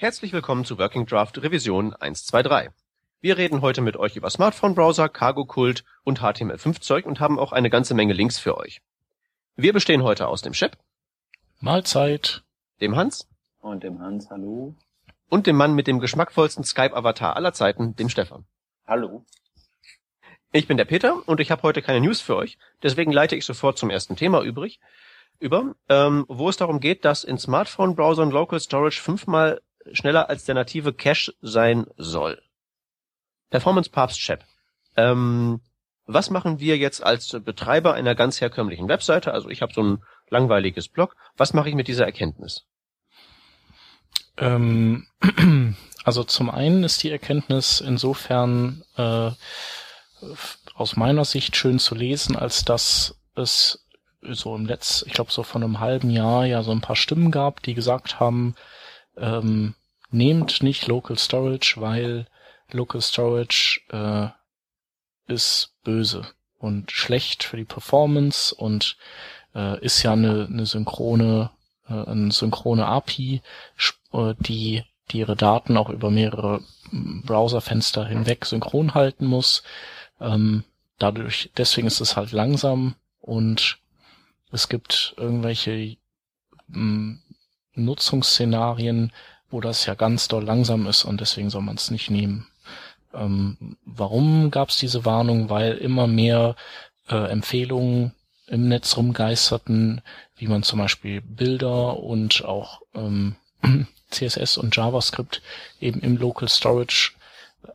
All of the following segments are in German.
Herzlich willkommen zu Working Draft Revision 123. Wir reden heute mit euch über Smartphone-Browser, Cargo-Kult und HTML5-Zeug und haben auch eine ganze Menge Links für euch. Wir bestehen heute aus dem Shep, Mahlzeit. dem Hans Und dem Hans, hallo. und dem Mann mit dem geschmackvollsten Skype-Avatar aller Zeiten, dem Stefan. Hallo. Ich bin der Peter und ich habe heute keine News für euch, deswegen leite ich sofort zum ersten Thema übrig, über, ähm, wo es darum geht, dass in Smartphone-Browsern Local Storage fünfmal schneller als der native Cache sein soll. Performance Papst Chap. Ähm, was machen wir jetzt als Betreiber einer ganz herkömmlichen Webseite? Also ich habe so ein langweiliges Blog. Was mache ich mit dieser Erkenntnis? Ähm, also zum einen ist die Erkenntnis insofern äh, aus meiner Sicht schön zu lesen, als dass es so im Letz, ich glaube so von einem halben Jahr ja so ein paar Stimmen gab, die gesagt haben, ähm, nehmt nicht Local Storage, weil Local Storage äh, ist böse und schlecht für die Performance und äh, ist ja eine, eine synchrone, äh, eine synchrone API, äh, die, die ihre Daten auch über mehrere m, Browserfenster hinweg synchron halten muss. Ähm, dadurch, deswegen ist es halt langsam und es gibt irgendwelche m, Nutzungsszenarien, wo das ja ganz doll langsam ist und deswegen soll man es nicht nehmen. Ähm, warum gab es diese Warnung? Weil immer mehr äh, Empfehlungen im Netz rumgeisterten, wie man zum Beispiel Bilder und auch ähm, CSS und JavaScript eben im Local Storage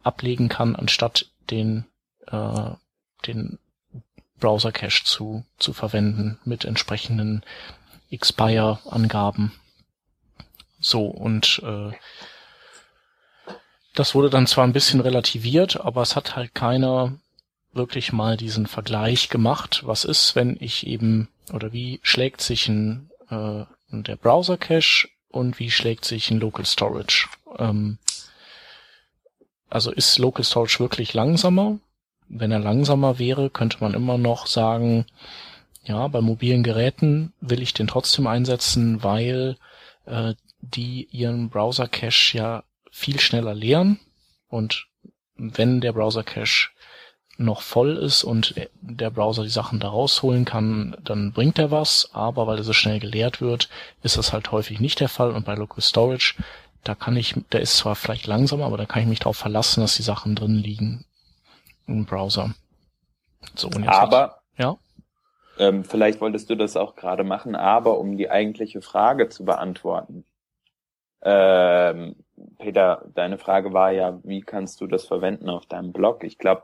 ablegen kann, anstatt den, äh, den Browser Cache zu, zu verwenden mit entsprechenden Expire-Angaben. So, und äh, das wurde dann zwar ein bisschen relativiert, aber es hat halt keiner wirklich mal diesen Vergleich gemacht. Was ist, wenn ich eben, oder wie schlägt sich ein, äh, der Browser Cache und wie schlägt sich ein Local Storage? Ähm, also ist Local Storage wirklich langsamer? Wenn er langsamer wäre, könnte man immer noch sagen, ja, bei mobilen Geräten will ich den trotzdem einsetzen, weil äh, die ihren Browser Cache ja viel schneller leeren und wenn der Browser Cache noch voll ist und der Browser die Sachen da rausholen kann, dann bringt er was, aber weil er so schnell geleert wird, ist das halt häufig nicht der Fall und bei Local Storage, da kann ich, der ist zwar vielleicht langsamer, aber da kann ich mich darauf verlassen, dass die Sachen drin liegen im Browser. So, und jetzt Aber, hat, ja, ähm, vielleicht wolltest du das auch gerade machen, aber um die eigentliche Frage zu beantworten. Ähm, Peter, deine Frage war ja, wie kannst du das verwenden auf deinem Blog? Ich glaube,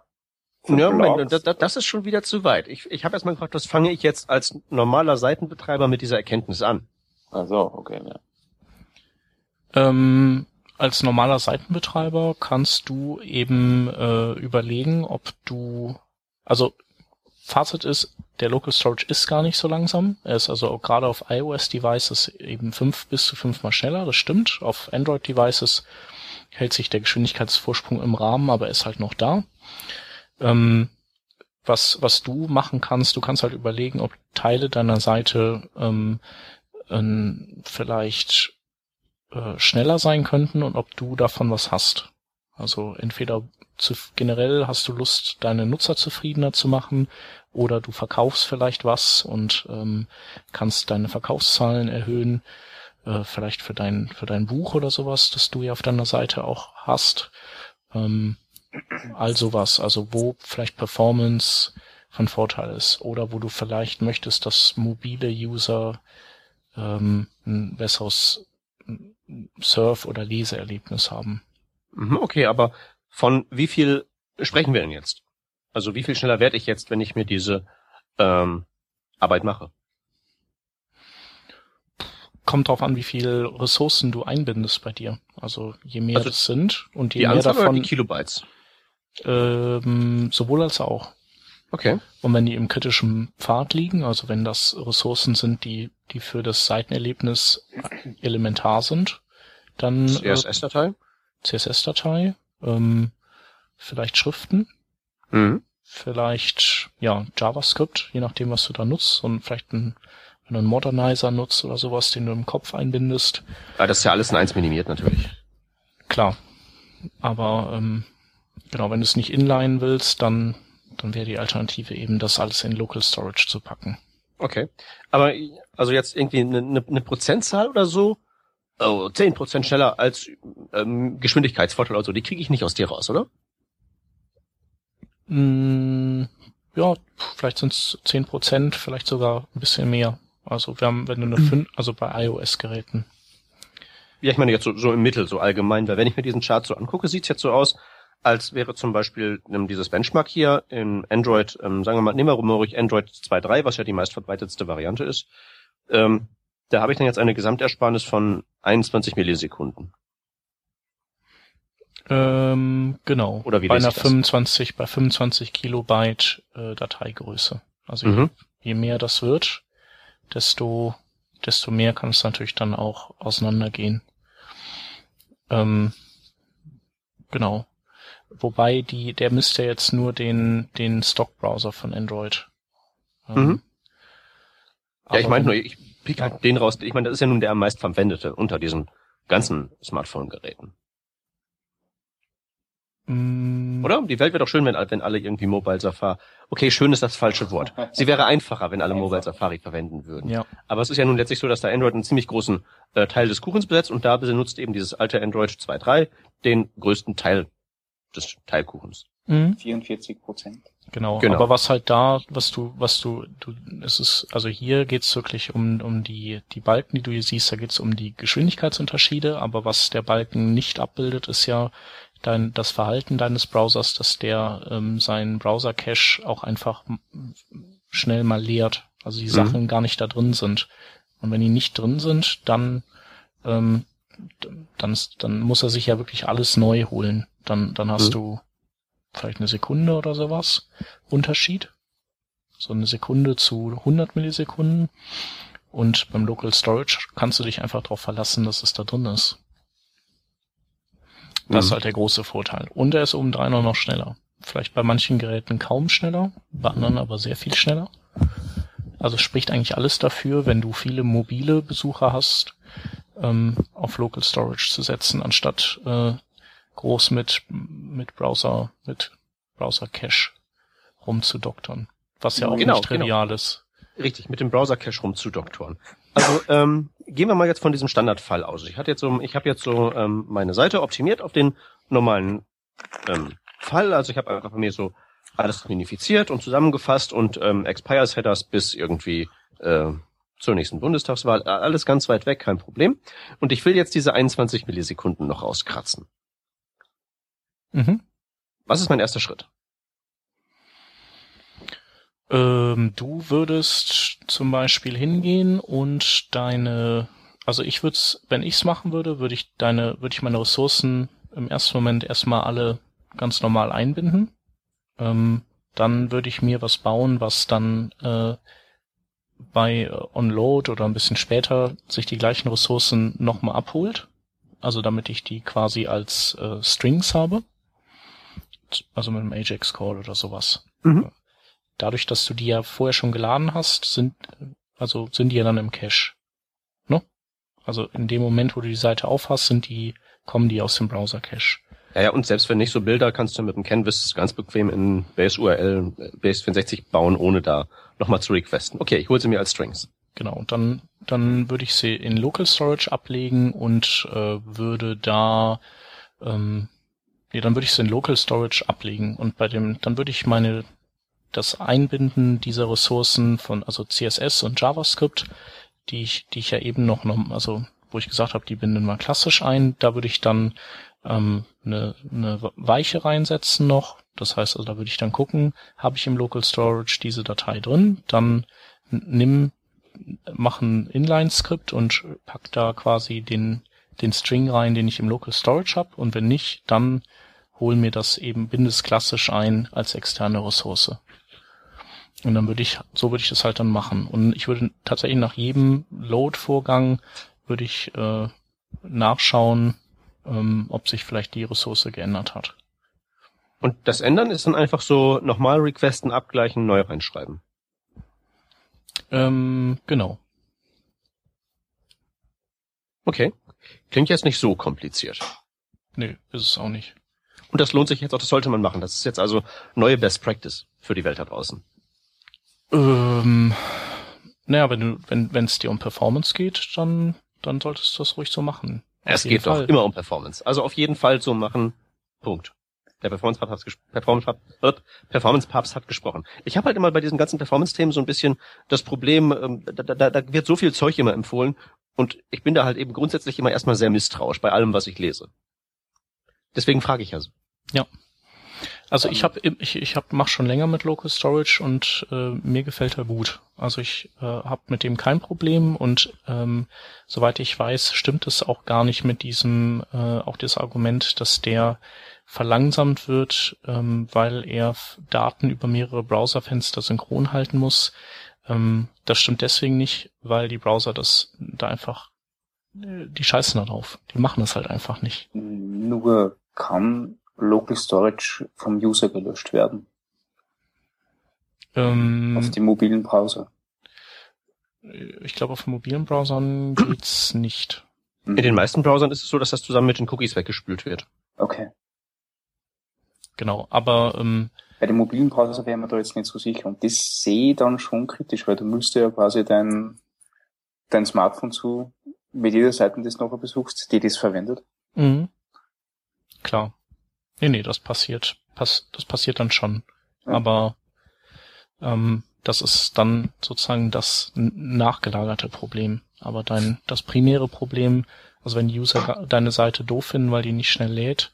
Ja, Moment, das, das, ist schon wieder zu weit. Ich, ich habe erstmal gefragt, was fange ich jetzt als normaler Seitenbetreiber mit dieser Erkenntnis an? Ach so, okay, ja. Ähm, als normaler Seitenbetreiber kannst du eben äh, überlegen, ob du, also Fazit ist, der Local Storage ist gar nicht so langsam. Er ist also gerade auf iOS-Devices eben fünf bis zu fünfmal schneller, das stimmt. Auf Android-Devices hält sich der Geschwindigkeitsvorsprung im Rahmen, aber ist halt noch da. Ähm, was, was du machen kannst, du kannst halt überlegen, ob Teile deiner Seite ähm, ähm, vielleicht äh, schneller sein könnten und ob du davon was hast. Also entweder zu, generell hast du Lust, deine Nutzer zufriedener zu machen oder du verkaufst vielleicht was und ähm, kannst deine Verkaufszahlen erhöhen, äh, vielleicht für dein, für dein Buch oder sowas, das du ja auf deiner Seite auch hast. Ähm, all sowas, also wo vielleicht Performance von Vorteil ist oder wo du vielleicht möchtest, dass mobile User ähm, ein besseres Surf- oder Leseerlebnis haben. Mhm, Okay, aber von wie viel sprechen wir denn jetzt? Also wie viel schneller werde ich jetzt, wenn ich mir diese ähm, Arbeit mache? Kommt drauf an, wie viel Ressourcen du einbindest bei dir. Also je mehr Also das sind und je Die mehr Anzahl oder davon, die Kilobytes? ähm, sowohl als auch. Okay. Und wenn die im kritischen Pfad liegen, also wenn das Ressourcen sind, die, die für das Seitenerlebnis elementar sind, dann äh, CSS-Datei? CSS-Datei, ähm, vielleicht Schriften, Mhm. Vielleicht ja JavaScript, je nachdem, was du da nutzt und vielleicht ein, wenn du einen Modernizer nutzt oder sowas, den du im Kopf einbindest. Ah, das ist ja alles in eins minimiert natürlich. klar. Aber ähm, genau, wenn du es nicht inline willst, dann, dann wäre die Alternative eben, das alles in Local Storage zu packen. Okay. Aber also jetzt irgendwie eine, eine, eine Prozentzahl oder so? Oh, 10% schneller als ähm, Geschwindigkeitsvorteil oder so, die kriege ich nicht aus dir raus, oder? Mm, ja, vielleicht sind es 10%, vielleicht sogar ein bisschen mehr. Also wir haben, wenn du eine 5, also bei iOS-Geräten. Ja, ich meine jetzt so, so im Mittel, so allgemein, weil wenn ich mir diesen Chart so angucke, sieht's jetzt so aus, als wäre zum Beispiel ähm, dieses Benchmark hier in Android, ähm, sagen wir mal, nehmen wir mal ruhig Android 2.3, was ja die meistverbreitetste Variante ist. Ähm, da habe ich dann jetzt eine Gesamtersparnis von 21 Millisekunden. Ähm, genau. Oder wie bei einer ich das? 25, bei 25 Kilobyte äh, Dateigröße. Also Mhm. je mehr das wird, desto, desto mehr kann es natürlich dann auch auseinandergehen. Ähm, genau. Wobei die, der misst ja jetzt nur den, den Stock-Browser von Android. Ähm, Mhm. Ja, ich meine nur, ich pick halt den raus. Ich meine, das ist ja nun der am meist verwendete unter diesen ganzen Smartphone-Geräten. Mm, Oder? Die Welt wäre doch schön, wenn, wenn alle irgendwie Mobile Safari. Okay, schön ist das falsche Wort. Sie wäre einfacher, wenn alle Mobile Safari verwenden würden. Ja. Aber es ist ja nun letztlich so, dass da Android einen ziemlich großen äh, Teil des Kuchens besetzt und da benutzt eben dieses alte Android 2.3 den größten Teil des Teilkuchens. Mhm. 44 Prozent. Genau. Genau. Aber was halt da, was du, was du, du, es ist, also hier geht's wirklich um, um die, die Balken, die du hier siehst, da geht's um die Geschwindigkeitsunterschiede, aber was der Balken nicht abbildet, ist ja dein, das Verhalten deines Browsers, dass der ähm, seinen Browser-Cache auch einfach schnell mal leert. Also die Mhm. Sachen gar nicht da drin sind. Und wenn die nicht drin sind, dann, ähm, dann, dann muss er sich ja wirklich alles neu holen. Dann, dann hast Mhm. du vielleicht eine Sekunde oder sowas Unterschied. So eine Sekunde zu 100 Millisekunden. Und beim Local Storage kannst du dich einfach darauf verlassen, dass es da drin ist. Das ist Mhm. halt der große Vorteil. Und er ist obendrein auch noch schneller. Vielleicht bei manchen Geräten kaum schneller, bei anderen aber sehr viel schneller. Also spricht eigentlich alles dafür, wenn du viele mobile Besucher hast, ähm, auf Local Storage zu setzen, anstatt äh, groß mit, mit Browser, mit Browser Cache rumzudoktern. Was ja auch Genau, nicht trivial ist. Richtig, mit dem Browser-Cache rumzudoktoren. Also ähm, gehen wir mal jetzt von diesem Standardfall aus. Ich hatte jetzt so, ich habe jetzt so ähm, meine Seite optimiert auf den normalen ähm, Fall. Also ich habe einfach bei mir so alles minifiziert und zusammengefasst und ähm, Expires Headers bis irgendwie äh, zur nächsten Bundestagswahl. Alles ganz weit weg, kein Problem. Und ich will jetzt diese 21 Millisekunden noch rauskratzen. Mhm. Was ist mein erster Schritt? Ähm, du würdest zum Beispiel hingehen und deine, also ich würde wenn ich's machen würde, würde ich deine, würde ich meine Ressourcen im ersten Moment erstmal alle ganz normal einbinden. Ähm, dann würde ich mir was bauen, was dann äh, bei äh, Onload oder ein bisschen später sich die gleichen Ressourcen nochmal abholt. Also damit ich die quasi als äh, Strings habe. Also mit einem Ajax Call oder sowas Mhm. Dadurch, dass du die ja vorher schon geladen hast, sind, also sind die ja dann im Cache. Ne? Also in dem Moment, wo du die Seite aufhast, sind die, kommen die aus dem Browser-Cache. Ja, ja, und selbst wenn nicht so Bilder, kannst du mit dem Canvas ganz bequem in Base URL, Base 64 bauen, ohne da nochmal zu requesten. Okay, ich hole sie mir als Strings. Genau. Und dann, dann würde ich sie in Local Storage ablegen und äh, würde da, ähm, nee, dann würde ich sie in Local Storage ablegen und bei dem, dann würde ich meine das Einbinden dieser Ressourcen von also CSS und JavaScript, die ich, die ich ja eben noch, also wo ich gesagt habe, die binden wir klassisch ein, da würde ich dann ähm, eine, eine Weiche reinsetzen noch. Das heißt, also da würde ich dann gucken, habe ich im Local Storage diese Datei drin, dann nimm, mach ein Inline-Skript und pack da quasi den, den String rein, den ich im Local Storage habe und wenn nicht, dann hol mir das eben, binde es klassisch ein als externe Ressource. Und dann würde ich, so würde ich das halt dann machen. Und ich würde tatsächlich nach jedem Load-Vorgang würde ich äh, nachschauen, ähm, ob sich vielleicht die Ressource geändert hat. Und das Ändern ist dann einfach so nochmal requesten, abgleichen, neu reinschreiben. Ähm, genau. Okay. Klingt jetzt nicht so kompliziert. Nee, ist es auch nicht. Und das lohnt sich jetzt auch, das sollte man machen. Das ist jetzt also neue Best Practice für die Welt da draußen. Ähm, naja, wenn du, wenn wenn es dir um Performance geht, dann dann solltest du das ruhig so machen. es geht Fall. doch immer um Performance. Also auf jeden Fall so machen. Punkt. Der Performance Papst hat, Performance Papst, Performance Papst hat gesprochen. Ich habe halt immer bei diesen ganzen Performance-Themen so ein bisschen das Problem, ähm, da, da, da wird so viel Zeug immer empfohlen und ich bin da halt eben grundsätzlich immer erstmal sehr misstrauisch bei allem, was ich lese. Deswegen frage ich ja so. Ja. Also ich habe ich, ich hab, mach schon länger mit Local Storage und äh, mir gefällt er gut. Also ich äh, habe mit dem kein Problem und ähm, soweit ich weiß, stimmt es auch gar nicht mit diesem äh, auch das Argument, dass der verlangsamt wird, ähm, weil er Daten über mehrere Browserfenster synchron halten muss. Ähm, das stimmt deswegen nicht, weil die Browser das da einfach äh, die scheißen da drauf. Die machen das halt einfach nicht. Nur kann Local Storage vom User gelöscht werden. Ähm, auf die mobilen Browser. Ich glaube, auf mobilen Browsern geht's nicht. In den meisten Browsern ist es so, dass das zusammen mit den Cookies weggespült wird. Okay. Genau, aber ähm, bei den mobilen Browser wäre man da jetzt nicht so sicher. Und das sehe ich dann schon kritisch, weil du müsstest ja quasi dein, dein Smartphone zu mit jeder Seite, die du noch besuchst, die das verwendet. Mhm. Klar. Nee, nee, das passiert. Pass, das passiert dann schon. Ja. Aber ähm, das ist dann sozusagen das nachgelagerte Problem. Aber dein das primäre Problem, also wenn die User deine Seite doof finden, weil die nicht schnell lädt,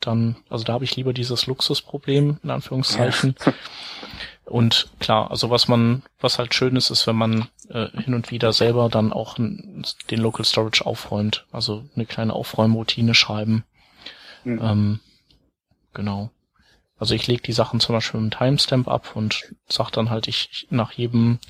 dann, also da habe ich lieber dieses Luxusproblem, in Anführungszeichen. Ja. Und klar, also was man, was halt schön ist, ist, wenn man äh, hin und wieder selber dann auch den Local Storage aufräumt. Also eine kleine Aufräumroutine schreiben. Mhm. Ähm, genau. Also ich lege die Sachen zum Beispiel mit einem Timestamp ab und sag dann halt, ich nach jedem,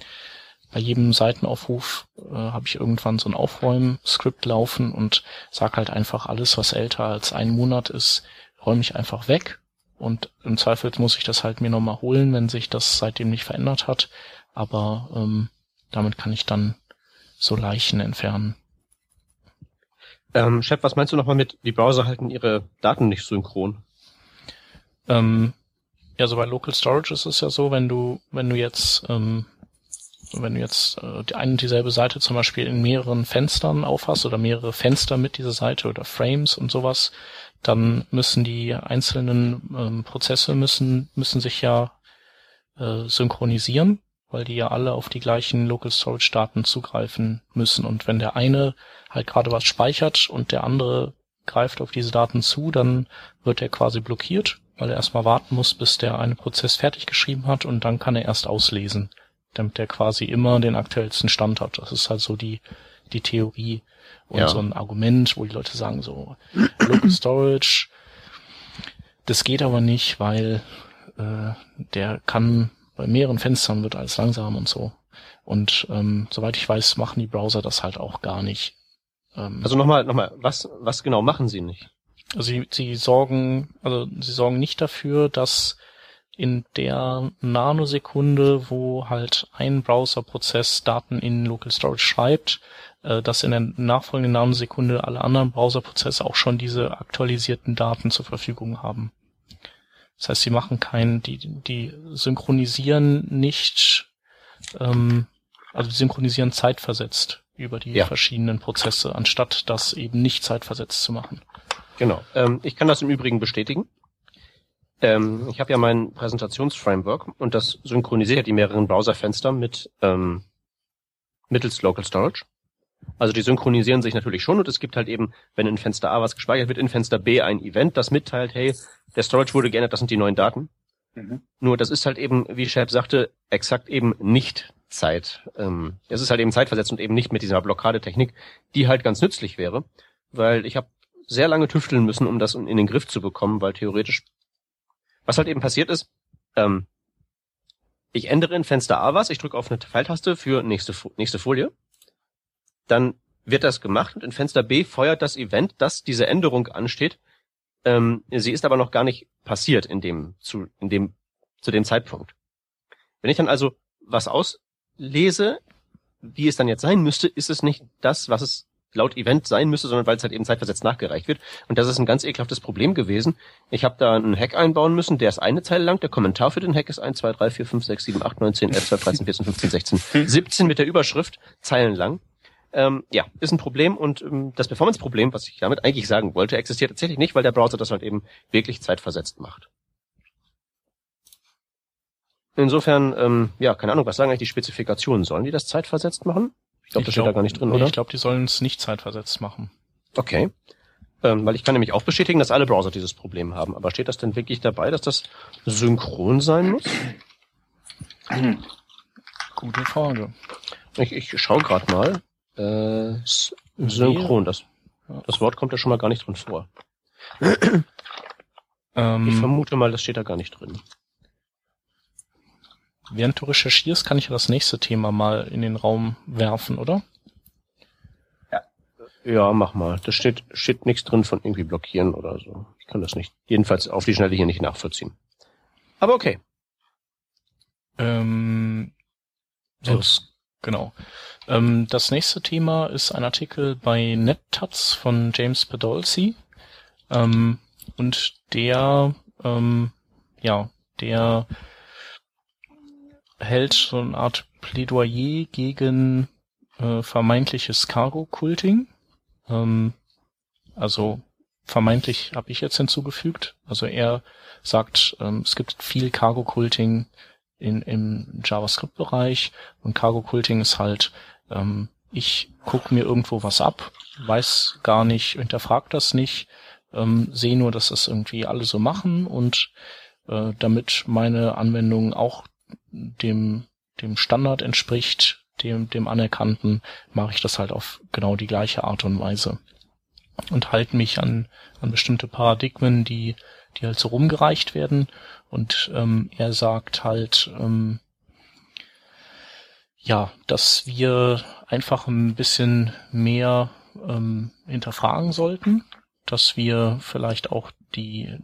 bei jedem Seitenaufruf äh, habe ich irgendwann so ein Aufräumskript laufen und sag halt einfach alles, was älter als ein Monat ist, räume ich einfach weg und im Zweifel muss ich das halt mir nochmal holen, wenn sich das seitdem nicht verändert hat. Aber ähm, damit kann ich dann so Leichen entfernen. Ähm, Chef, was meinst du nochmal mit, die Browser halten ihre Daten nicht synchron? Ähm, ja, so bei Local Storage ist es ja so, wenn du, wenn du jetzt, ähm, wenn du jetzt äh, die eine und dieselbe Seite zum Beispiel in mehreren Fenstern aufhast oder mehrere Fenster mit dieser Seite oder Frames und sowas, dann müssen die einzelnen ähm, Prozesse müssen, müssen sich ja äh, synchronisieren, weil die ja alle auf die gleichen Local Storage Daten zugreifen müssen. Und wenn der eine halt gerade was speichert und der andere greift auf diese Daten zu, dann wird er quasi blockiert, weil er erstmal warten muss, bis der eine Prozess fertig geschrieben hat und dann kann er erst auslesen, damit er quasi immer den aktuellsten Stand hat. Das ist halt so die, die Theorie und ja. so ein Argument, wo die Leute sagen so, Local Storage, das geht aber nicht, weil äh, der kann bei mehreren Fenstern wird alles langsam und so. Und ähm, soweit ich weiß, machen die Browser das halt auch gar nicht. Ähm, also nochmal, nochmal, was, was genau machen sie nicht? Sie, sie sorgen, also sie sorgen nicht dafür, dass in der Nanosekunde, wo halt ein Browserprozess Daten in Local Storage schreibt, äh, dass in der nachfolgenden Nanosekunde alle anderen Browserprozesse auch schon diese aktualisierten Daten zur Verfügung haben. Das heißt, sie machen keinen, die, die synchronisieren nicht, ähm, also die synchronisieren zeitversetzt über die ja. verschiedenen Prozesse, anstatt das eben nicht zeitversetzt zu machen. Genau. Ähm, ich kann das im Übrigen bestätigen. Ähm, ich habe ja mein Präsentationsframework und das synchronisiert die mehreren Browserfenster mit ähm, mittels Local Storage. Also die synchronisieren sich natürlich schon und es gibt halt eben, wenn in Fenster A was gespeichert wird, in Fenster B ein Event, das mitteilt, hey, der Storage wurde geändert, das sind die neuen Daten. Mhm. Nur das ist halt eben, wie Shab sagte, exakt eben nicht Zeit. Ähm, es ist halt eben zeitversetzt und eben nicht mit dieser Blockadetechnik, die halt ganz nützlich wäre, weil ich habe sehr lange tüfteln müssen, um das in den Griff zu bekommen, weil theoretisch, was halt eben passiert ist, ähm, ich ändere in Fenster A was, ich drücke auf eine Pfeiltaste für nächste, nächste Folie dann wird das gemacht und in Fenster B feuert das Event, dass diese Änderung ansteht. Ähm, sie ist aber noch gar nicht passiert in dem, zu, in dem, zu dem Zeitpunkt. Wenn ich dann also was auslese, wie es dann jetzt sein müsste, ist es nicht das, was es laut Event sein müsste, sondern weil es halt eben zeitversetzt nachgereicht wird. Und das ist ein ganz ekelhaftes Problem gewesen. Ich habe da einen Hack einbauen müssen, der ist eine Zeile lang. Der Kommentar für den Hack ist 1, 2, 3, 4, 5, 6, 7, 8, 9, 10, 11, 12, 13, 14, 15, 16, 17 mit der Überschrift, Zeilen lang. Ähm, ja, ist ein Problem und ähm, das Performance-Problem, was ich damit eigentlich sagen wollte, existiert tatsächlich nicht, weil der Browser das halt eben wirklich zeitversetzt macht. Insofern, ähm, ja, keine Ahnung, was sagen eigentlich die Spezifikationen? Sollen die das zeitversetzt machen? Ich glaube, das steht da gar nicht drin, nee, oder? Ich glaube, die sollen es nicht zeitversetzt machen. Okay. Ähm, weil ich kann nämlich auch bestätigen, dass alle Browser dieses Problem haben. Aber steht das denn wirklich dabei, dass das synchron sein muss? Gute Frage. Ich, ich schaue gerade mal. Äh, synchron, das, das Wort kommt ja schon mal gar nicht drin vor. Ähm, Ich vermute mal, das steht da gar nicht drin. Während du recherchierst, kann ich ja das nächste Thema mal in den Raum werfen, oder? Ja, mach mal. Da steht, steht nichts drin von irgendwie blockieren oder so. Ich kann das nicht. Jedenfalls auf die Schnelle hier nicht nachvollziehen. Aber okay. Ähm, So. sonst, genau. Ähm, das nächste Thema ist ein Artikel bei NetTuts von James Podolsey. Ähm, und der, ähm, ja, der hält so eine Art Plädoyer gegen äh, vermeintliches Cargo-Culting. Ähm, also vermeintlich habe ich jetzt hinzugefügt. Also er sagt, ähm, es gibt viel Cargo-Culting in, im JavaScript-Bereich und Cargo-Culting ist halt, ähm, ich gucke mir irgendwo was ab, weiß gar nicht, hinterfrag das nicht, ähm, sehe nur, dass das irgendwie alle so machen und äh, damit meine Anwendung auch dem, dem Standard entspricht, dem, dem anerkannten, mache ich das halt auf genau die gleiche Art und Weise. Und halte mich an, an bestimmte Paradigmen, die, die halt so rumgereicht werden. Und ähm, er sagt halt, ähm, ja, dass wir einfach ein bisschen mehr ähm, hinterfragen sollten, dass wir vielleicht auch die,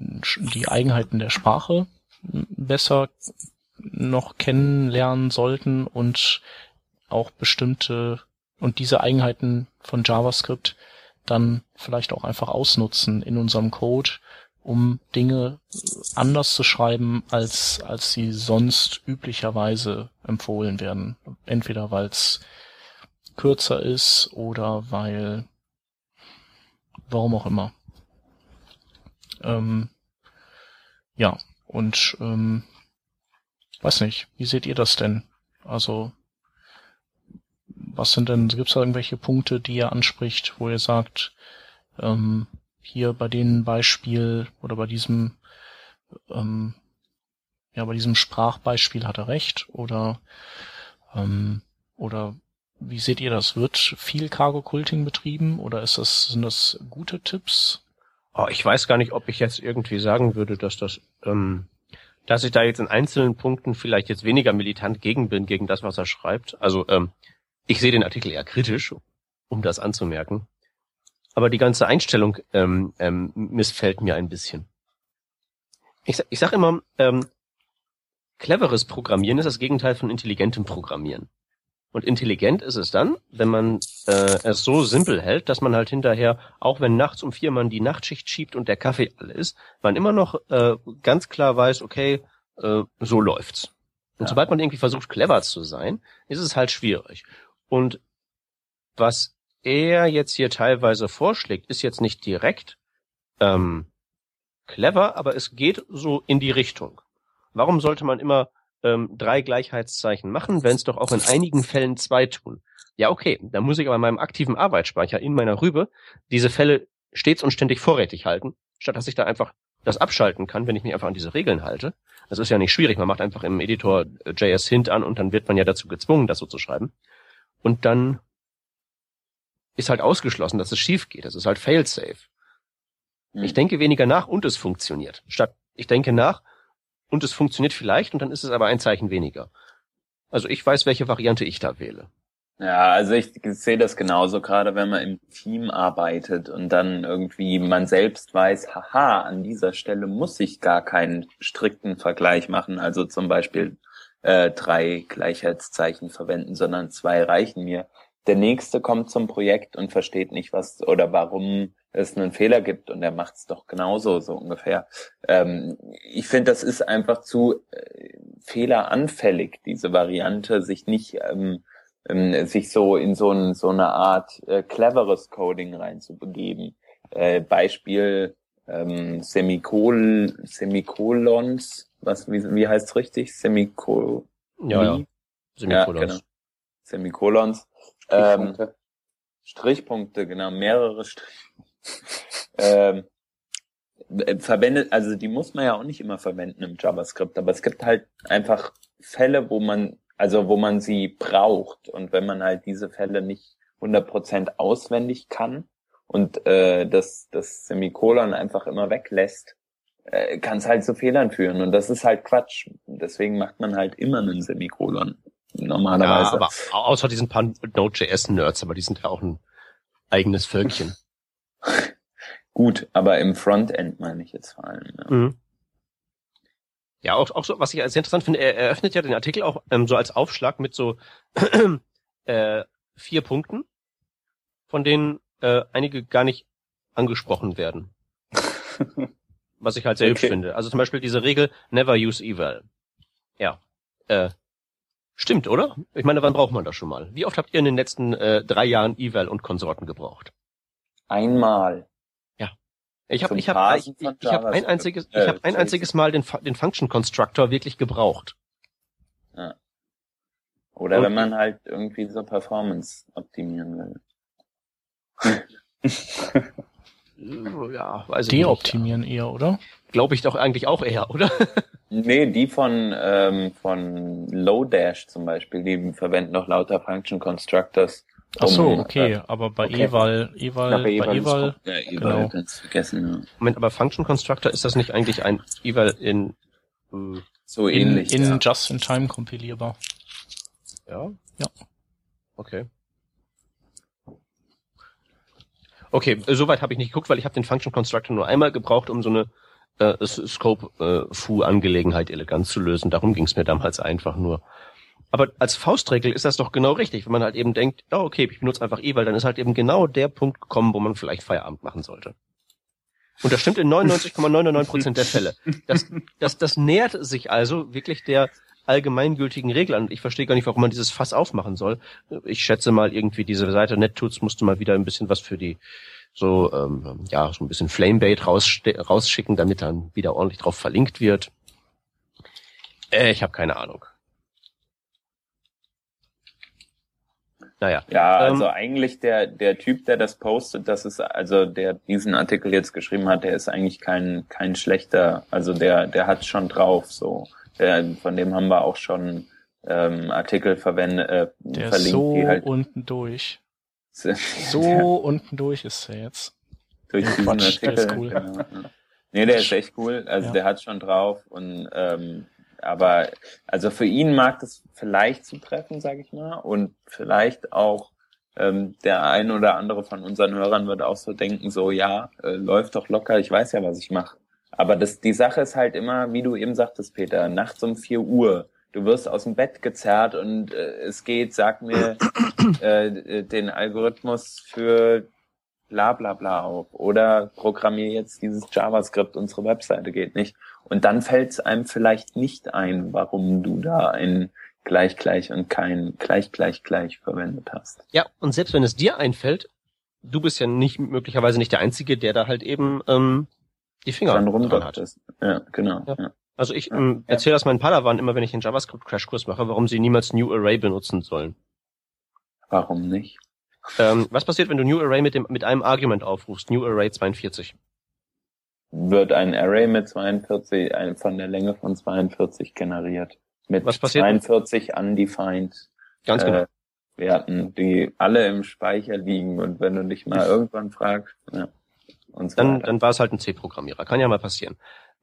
die Eigenheiten der Sprache besser noch kennenlernen sollten und auch bestimmte und diese Eigenheiten von JavaScript dann vielleicht auch einfach ausnutzen in unserem Code, um Dinge anders zu schreiben, als, als sie sonst üblicherweise empfohlen werden. Entweder weil es kürzer ist oder weil, warum auch immer. Ähm, ja, und ähm, weiß nicht, wie seht ihr das denn? Also, was sind denn, gibt es da irgendwelche Punkte, die ihr anspricht, wo ihr sagt, ähm, hier bei dem Beispiel oder bei diesem, ähm, ja, bei diesem Sprachbeispiel hat er recht oder, ähm, oder wie seht ihr das? Wird viel Cargo-Culting betrieben oder ist das, sind das gute Tipps? Oh, ich weiß gar nicht, ob ich jetzt irgendwie sagen würde, dass das, ähm, dass ich da jetzt in einzelnen Punkten vielleicht jetzt weniger militant gegen bin, gegen das, was er schreibt. Also, ähm, ich sehe den Artikel eher kritisch, um das anzumerken. Aber die ganze Einstellung ähm, ähm, missfällt mir ein bisschen. Ich, ich sage immer, ähm, cleveres Programmieren ist das Gegenteil von intelligentem Programmieren. Und intelligent ist es dann, wenn man äh, es so simpel hält, dass man halt hinterher, auch wenn nachts um vier man die Nachtschicht schiebt und der Kaffee alle ist, man immer noch äh, ganz klar weiß, okay, äh, so läuft's. Und Ja. sobald man irgendwie versucht, clever zu sein, ist es halt schwierig. Und was er jetzt hier teilweise vorschlägt, ist jetzt nicht direkt ähm, clever, aber es geht so in die Richtung. Warum sollte man immer ähm, drei Gleichheitszeichen machen, wenn es doch auch in einigen Fällen zwei tun? Ja, okay, dann muss ich aber in meinem aktiven Arbeitsspeicher in meiner Rübe diese Fälle stets und ständig vorrätig halten, statt dass ich da einfach das abschalten kann, wenn ich mich einfach an diese Regeln halte. Das ist ja nicht schwierig. Man macht einfach im Editor äh, JS Hint an und dann wird man ja dazu gezwungen, das so zu schreiben. Und dann ist halt ausgeschlossen, dass es schief geht. Das ist halt fail-safe. Hm. Ich denke weniger nach und es funktioniert. Statt ich denke nach und es funktioniert vielleicht und dann ist es aber ein Zeichen weniger. Also ich weiß, welche Variante ich da wähle. Ja, also ich sehe das genauso, gerade wenn man im Team arbeitet und dann irgendwie man selbst weiß, haha, an dieser Stelle muss ich gar keinen strikten Vergleich machen, also zum Beispiel äh, drei Gleichheitszeichen verwenden, sondern zwei reichen mir. der nächste kommt zum Projekt und versteht nicht, was oder warum es einen Fehler gibt und er macht es doch genauso, so ungefähr. Ähm, ich finde, das ist einfach zu äh, fehleranfällig, diese Variante, sich nicht ähm, ähm, sich so in so, ein, so eine Art äh, cleveres Coding reinzubegeben. Äh, Beispiel ähm, Semikol Semikolons, was wie, wie heißt richtig? Semikol Ja, ja. Semikolons. Ja, genau. Semikolons. Strichpunkte. Ähm, Strichpunkte, genau, mehrere Strichpunkte. Ähm, äh, verwendet, also die muss man ja auch nicht immer verwenden im JavaScript, aber es gibt halt einfach Fälle, wo man, also wo man sie braucht und wenn man halt diese Fälle nicht 100% auswendig kann und äh, das, das Semikolon einfach immer weglässt, äh, kann es halt zu Fehlern führen und das ist halt Quatsch. Deswegen macht man halt immer einen Semikolon normalerweise. Ja, aber außer diesen paar Node.js-Nerds, aber die sind ja auch ein eigenes Völkchen. Gut, aber im Frontend meine ich jetzt vor allem. Ja. Mhm. Ja, auch, auch so, was ich sehr interessant finde, er eröffnet ja den Artikel auch ähm, so als Aufschlag mit so äh, vier Punkten, von denen äh, einige gar nicht angesprochen werden. was ich halt sehr okay. hübsch finde. Also zum Beispiel diese Regel Never use eval. Ja. Äh, stimmt, oder? Ich meine, wann braucht man das schon mal? Wie oft habt ihr in den letzten äh, drei Jahren eval und Konsorten gebraucht? Einmal. Ich habe ich hab, ich, ich hab ein einziges ich habe ein einziges Mal den den Function Constructor wirklich gebraucht. Ja. Oder Und wenn man halt irgendwie so Performance optimieren will. ja, weiß ich Deoptimieren eher, oder? Glaube ich doch eigentlich auch eher, oder? nee, die von ähm, von Lodash zum Beispiel, die verwenden noch lauter Function Constructors Ach so, okay, aber bei okay. Eval, Eval, bei Eval, Eval, ja, Eval genau. vergessen. Ja. Moment, aber Function Constructor ist das nicht eigentlich ein Eval in äh, so ähnlich in, in ja. Just-in-Time kompilierbar? Ja. Ja. Okay. Okay, äh, soweit habe ich nicht geguckt, weil ich habe den Function Constructor nur einmal gebraucht, um so eine äh, Scope-Fu-Angelegenheit äh, elegant zu lösen. Darum ging es mir damals einfach nur. Aber als Faustregel ist das doch genau richtig, wenn man halt eben denkt, oh, okay, ich benutze einfach E, weil dann ist halt eben genau der Punkt gekommen, wo man vielleicht Feierabend machen sollte. Und das stimmt in 99,99 Prozent der Fälle. Das, das, das nähert sich also wirklich der allgemeingültigen Regel an. Ich verstehe gar nicht, warum man dieses Fass aufmachen soll. Ich schätze mal irgendwie diese Seite NetTools musste mal wieder ein bisschen was für die so ähm, ja so ein bisschen Flamebait rausschicken, damit dann wieder ordentlich drauf verlinkt wird. Äh, ich habe keine Ahnung. Naja. Ja, also ähm, eigentlich der, der Typ, der das postet, das ist, also der diesen Artikel jetzt geschrieben hat, der ist eigentlich kein, kein schlechter, also der, der hat schon drauf, so. Der, von dem haben wir auch schon ähm, Artikel verwendet, äh, der verlinkt, ist so die halt unten durch. so unten durch ist er jetzt. Durch diesen Quatsch, Artikel. Der ist cool. Genau. Nee, der ist echt cool. Also ja. der hat schon drauf und ähm, aber also für ihn mag das vielleicht zutreffen, sage ich mal, und vielleicht auch ähm, der ein oder andere von unseren Hörern wird auch so denken, so ja, äh, läuft doch locker, ich weiß ja, was ich mache. Aber das, die Sache ist halt immer, wie du eben sagtest, Peter, nachts um vier Uhr. Du wirst aus dem Bett gezerrt und äh, es geht, sag mir äh, den Algorithmus für bla bla bla auf. Oder programmiere jetzt dieses JavaScript, unsere Webseite geht nicht. Und dann fällt es einem vielleicht nicht ein, warum du da ein gleich gleich und kein gleich gleich gleich verwendet hast. Ja, und selbst wenn es dir einfällt, du bist ja nicht möglicherweise nicht der Einzige, der da halt eben ähm, die Finger dann dran hat. Ist. Ja, genau. Ja. Ja. Also ich ähm, erzähle das meinen Padawan immer, wenn ich einen JavaScript-Crashkurs mache, warum sie niemals New Array benutzen sollen. Warum nicht? Ähm, was passiert, wenn du New Array mit, dem, mit einem Argument aufrufst? New Array 42 wird ein Array mit 42, ein, von der Länge von 42 generiert. Mit Was passiert 42 undefined Ganz genau. Äh, Werten, die alle im Speicher liegen und wenn du dich mal irgendwann fragst, ja, und so dann, dann war es halt ein C-Programmierer. Kann ja mal passieren.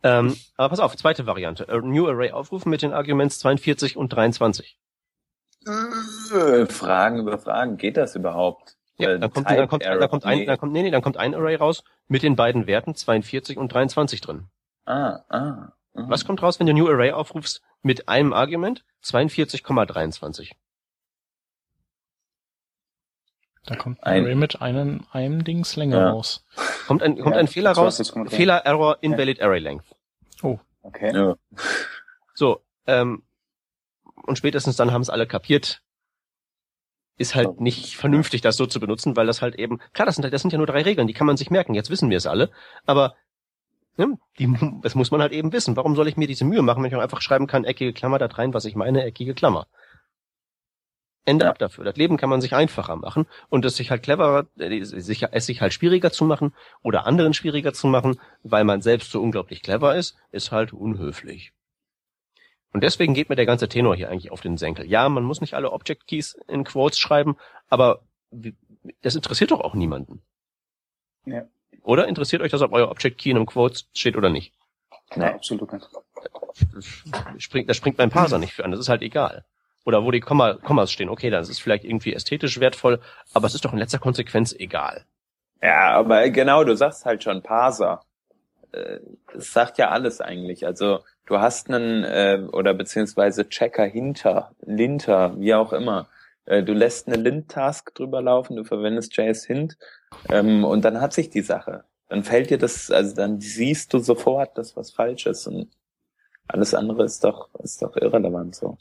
Ähm, aber pass auf, zweite Variante. A New Array aufrufen mit den Arguments 42 und 23. Äh, Fragen über Fragen. Geht das überhaupt? Ja, dann kommt, dann kommt, dann kommt ein, dann kommt, nee, nee, dann kommt ein Array raus mit den beiden Werten 42 und 23 drin. Ah, ah. Mhm. Was kommt raus, wenn du New Array aufrufst mit einem Argument 42,23? Da kommt ein Array mit einem, einem Dings länger Ja. raus. Kommt ein, kommt Ja, ein Fehler raus. 20,3. Fehler, Error, Invalid Array Length. Okay. Ja. So, ähm, und spätestens dann haben es alle kapiert. Ist halt nicht vernünftig, das so zu benutzen, weil das halt eben, klar, das sind, halt- das sind ja nur drei Regeln, die kann man sich merken, jetzt wissen wir es alle, aber ne, die, das muss man halt eben wissen. Warum soll ich mir diese Mühe machen, wenn ich auch einfach schreiben kann, eckige Klammer da rein, was ich meine, eckige Klammer. Ende ab dafür. Das Leben kann man sich einfacher machen und es sich halt cleverer, äh, sich, es sich halt schwieriger zu machen oder anderen schwieriger zu machen, weil man selbst so unglaublich clever ist, ist halt unhöflich. Und deswegen geht mir der ganze Tenor hier eigentlich auf den Senkel. Ja, man muss nicht alle Object Keys in Quotes schreiben, aber das interessiert doch auch niemanden. Ja. Oder interessiert euch das, ob euer Object Key in einem Quote steht oder nicht? Nein, absolut nicht. Das springt, das springt beim Parser nicht für an, das ist halt egal. Oder wo die Komma, Kommas stehen, okay, das ist vielleicht irgendwie ästhetisch wertvoll, aber es ist doch in letzter Konsequenz egal. Ja, aber genau, du sagst halt schon Parser. Äh, sagt ja alles eigentlich. Also du hast einen äh, oder beziehungsweise Checker hinter, linter, wie auch immer. Äh, Du lässt eine Lint-Task drüber laufen, du verwendest JS-Hint ähm, und dann hat sich die Sache. Dann fällt dir das, also dann siehst du sofort, dass was falsch ist und alles andere ist doch ist doch irrelevant so.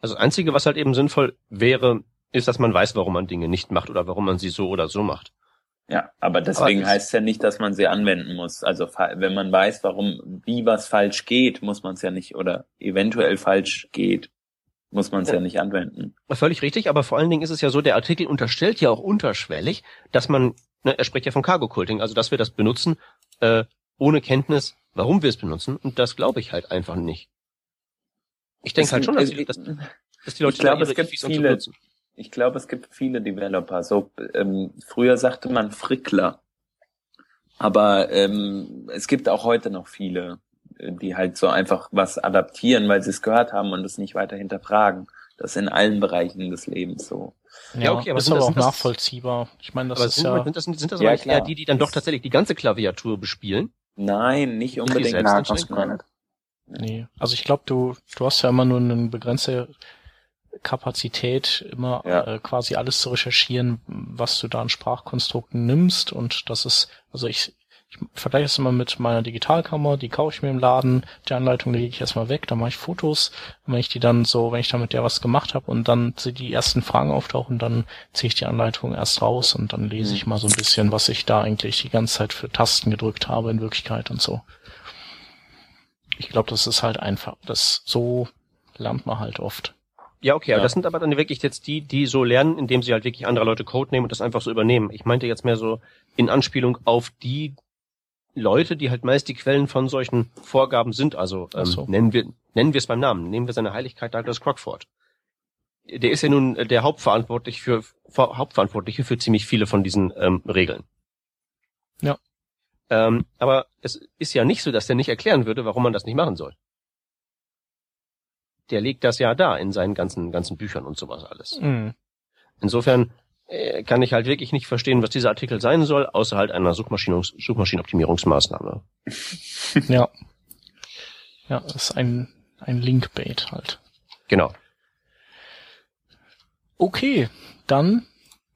Also das Einzige, was halt eben sinnvoll wäre, ist, dass man weiß, warum man Dinge nicht macht oder warum man sie so oder so macht. Ja, aber deswegen Aber es- heißt ja nicht, dass man sie anwenden muss. Also wenn man weiß, warum, wie was falsch geht, muss man es ja nicht oder eventuell falsch geht, muss man es ja. Ja. nicht anwenden. Völlig richtig, aber vor allen Dingen ist es ja so, der Artikel unterstellt ja auch unterschwellig, dass man, ne, er spricht ja von Cargo Culting, also dass wir das benutzen, äh, ohne Kenntnis, warum wir es benutzen, und das glaube ich halt einfach nicht. Ich denke halt schon, dass, die, dass, dass die Leute ich glaube, es gibt viele-. Ich glaube, es gibt viele Developer. So ähm, früher sagte man Frickler, aber ähm, es gibt auch heute noch viele, äh, die halt so einfach was adaptieren, weil sie es gehört haben und es nicht weiter hinterfragen. Das ist in allen Bereichen des Lebens so. Ja, okay, aber ist sind aber das- auch das- nachvollziehbar. Ich meine, das Aber ist sind, ja, sind das, sind das Ja, eher die, die dann doch tatsächlich die ganze Klaviatur bespielen? Nein, nicht unbedingt. selbst Nein, nee. Also ich glaube, du, du hast ja immer nur eine begrenzte Kapazität, immer Ja. äh, quasi alles zu recherchieren, was du da an Sprachkonstrukten nimmst. Und das ist, also ich, ich vergleiche es immer mit meiner Digitalkammer, die kaufe ich mir im Laden, die Anleitung lege ich erstmal weg, dann mache ich Fotos. Und wenn ich die dann so, wenn ich da mit der was gemacht habe und dann die ersten Fragen auftauchen, dann ziehe ich die Anleitung erst raus und dann lese ich mal so ein bisschen, was ich da eigentlich die ganze Zeit für Tasten gedrückt habe in Wirklichkeit und so. Ich glaube, das ist halt einfach, das so lernt man halt oft. Ja, okay, aber Ja. das sind aber dann wirklich jetzt die, die so lernen, indem sie halt wirklich andere Leute Code nehmen und das einfach so übernehmen. Ich meinte jetzt mehr so in Anspielung auf die Leute, die halt meist die Quellen von solchen Vorgaben sind. Also ähm, so. nennen wir nennen wir es beim Namen. Nehmen wir seine Heiligkeit Douglas Crockford. Der ist ja nun äh, der Hauptverantwortlich für, vor- Hauptverantwortliche für ziemlich viele von diesen ähm, Regeln. Ja. Ähm, aber es ist ja nicht so, dass der nicht erklären würde, warum man das nicht machen soll. Der legt das ja da in seinen ganzen ganzen Büchern und sowas alles. Mhm. Insofern äh, kann ich halt wirklich nicht verstehen, was dieser Artikel sein soll, außer halt einer Suchmaschinenoptimierungsmaßnahme. Ja. Ja, das ist ein, ein Linkbait halt. Genau. Okay, dann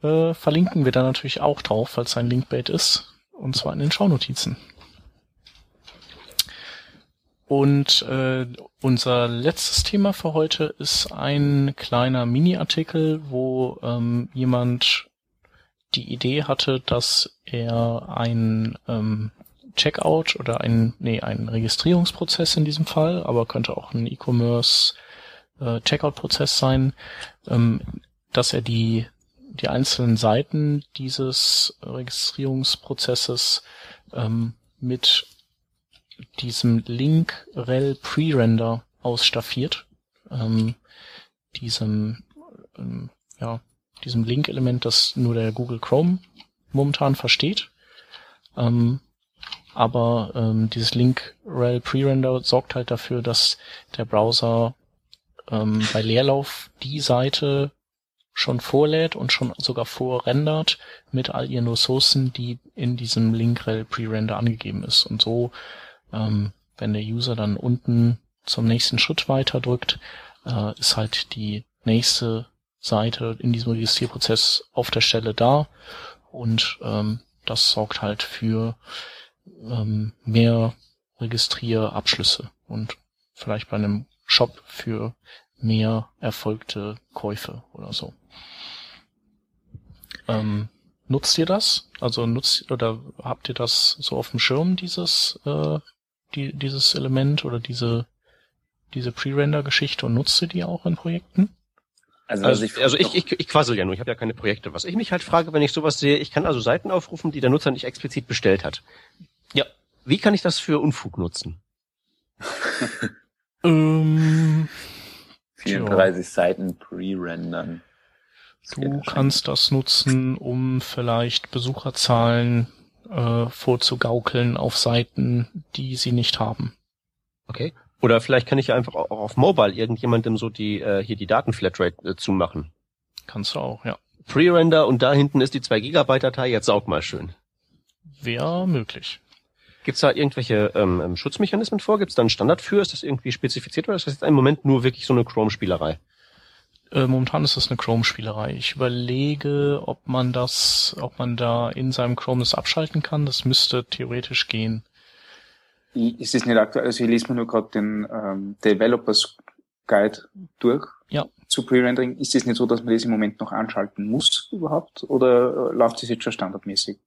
äh, verlinken wir da natürlich auch drauf, falls es ein Linkbait ist. Und zwar in den Shownotizen. Und äh, unser letztes Thema für heute ist ein kleiner Mini-Artikel, wo ähm, jemand die Idee hatte, dass er ein ähm, Checkout oder ein, nee, ein Registrierungsprozess in diesem Fall, aber könnte auch ein E-Commerce äh, Checkout-Prozess sein, ähm, dass er die, die einzelnen Seiten dieses Registrierungsprozesses ähm, mit diesem Link rel Pre-Render ausstaffiert, ähm, diesem, ähm, ja, diesem Link-Element, das nur der Google Chrome momentan versteht. Ähm, aber ähm, dieses Link rel Pre-Render sorgt halt dafür, dass der Browser ähm, bei Leerlauf die Seite schon vorlädt und schon sogar vorrendert mit all ihren Ressourcen, die in diesem Link-Rel Pre-Render angegeben ist. Und so, ähm, wenn der User dann unten zum nächsten Schritt weiter drückt, äh, ist halt die nächste Seite in diesem Registrierprozess auf der Stelle da und ähm, das sorgt halt für ähm, mehr Registrierabschlüsse und vielleicht bei einem Shop für mehr erfolgte Käufe oder so. Ähm, nutzt ihr das? Also nutzt oder habt ihr das so auf dem Schirm, dieses, äh, die, dieses Element oder diese, diese Pre-Render-Geschichte und nutzt die auch in Projekten? Also, also, ich, also ich, ich, ich quassel ja nur, ich habe ja keine Projekte. Was ich mich halt frage, wenn ich sowas sehe, ich kann also Seiten aufrufen, die der Nutzer nicht explizit bestellt hat. Ja. Wie kann ich das für Unfug nutzen? ähm, 34 Seiten pre-rendern. Du kannst das nutzen, um vielleicht Besucherzahlen äh, vorzugaukeln auf Seiten, die sie nicht haben. Okay. Oder vielleicht kann ich ja einfach auch auf Mobile irgendjemandem so die äh, hier die Datenflatrate äh, zumachen. Kannst du auch, ja. Pre-Render und da hinten ist die 2 Gigabyte Datei, jetzt saug mal schön. Wäre möglich. Gibt's da irgendwelche ähm, ähm Schutzmechanismen vor? Gibt's da einen Standard für? Ist das irgendwie spezifiziert oder ist das jetzt im Moment nur wirklich so eine Chrome-Spielerei? Äh, momentan ist das eine Chrome-Spielerei. Ich überlege, ob man das, ob man da in seinem Chrome das abschalten kann. Das müsste theoretisch gehen. Ist es nicht aktuell? Also ich lese mir nur gerade den ähm, Developers Guide durch ja. zu Pre-Rendering. Ist es nicht so, dass man das im Moment noch anschalten muss überhaupt? Oder äh, läuft es jetzt schon standardmäßig?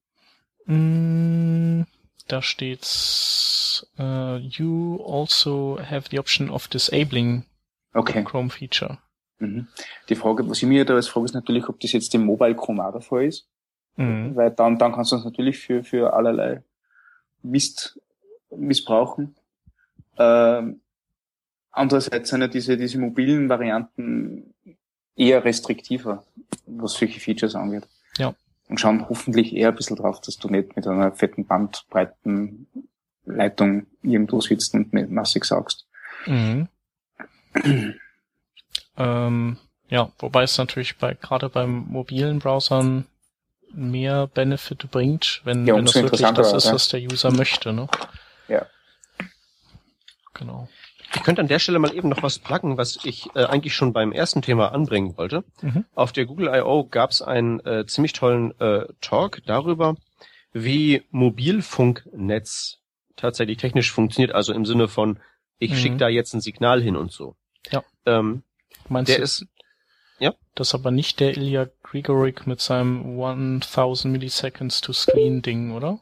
Mm, da steht's, uh, you also have the option of disabling okay. Chrome Feature. Mhm. Die Frage, was ich mir da als Frage ist natürlich, ob das jetzt im Mobile Chrome auch der Fall ist. Mhm. Weil dann, dann kannst du es natürlich für, für allerlei Mist missbrauchen. Ähm, andererseits sind ja diese, diese mobilen Varianten eher restriktiver, was solche Features angeht. Ja. Und schauen hoffentlich eher ein bisschen drauf, dass du nicht mit einer fetten Bandbreiten Leitung irgendwo sitzt und massig sagst. Mhm. Ähm, ja, wobei es natürlich bei gerade beim mobilen Browsern mehr Benefit bringt, wenn, ja, wenn das wirklich das ist, was der User möchte. Ne? Ja. Genau. Ich könnte an der Stelle mal eben noch was pluggen, was ich äh, eigentlich schon beim ersten Thema anbringen wollte. Mhm. Auf der Google I.O. gab es einen äh, ziemlich tollen äh, Talk darüber, wie Mobilfunknetz tatsächlich technisch funktioniert, also im Sinne von, ich mhm. schicke da jetzt ein Signal hin und so. Ja. Ähm, Meinst der du, ist, ja? Das ist aber nicht der Ilya Grigorik mit seinem 1000 Milliseconds to Screen Ding, oder?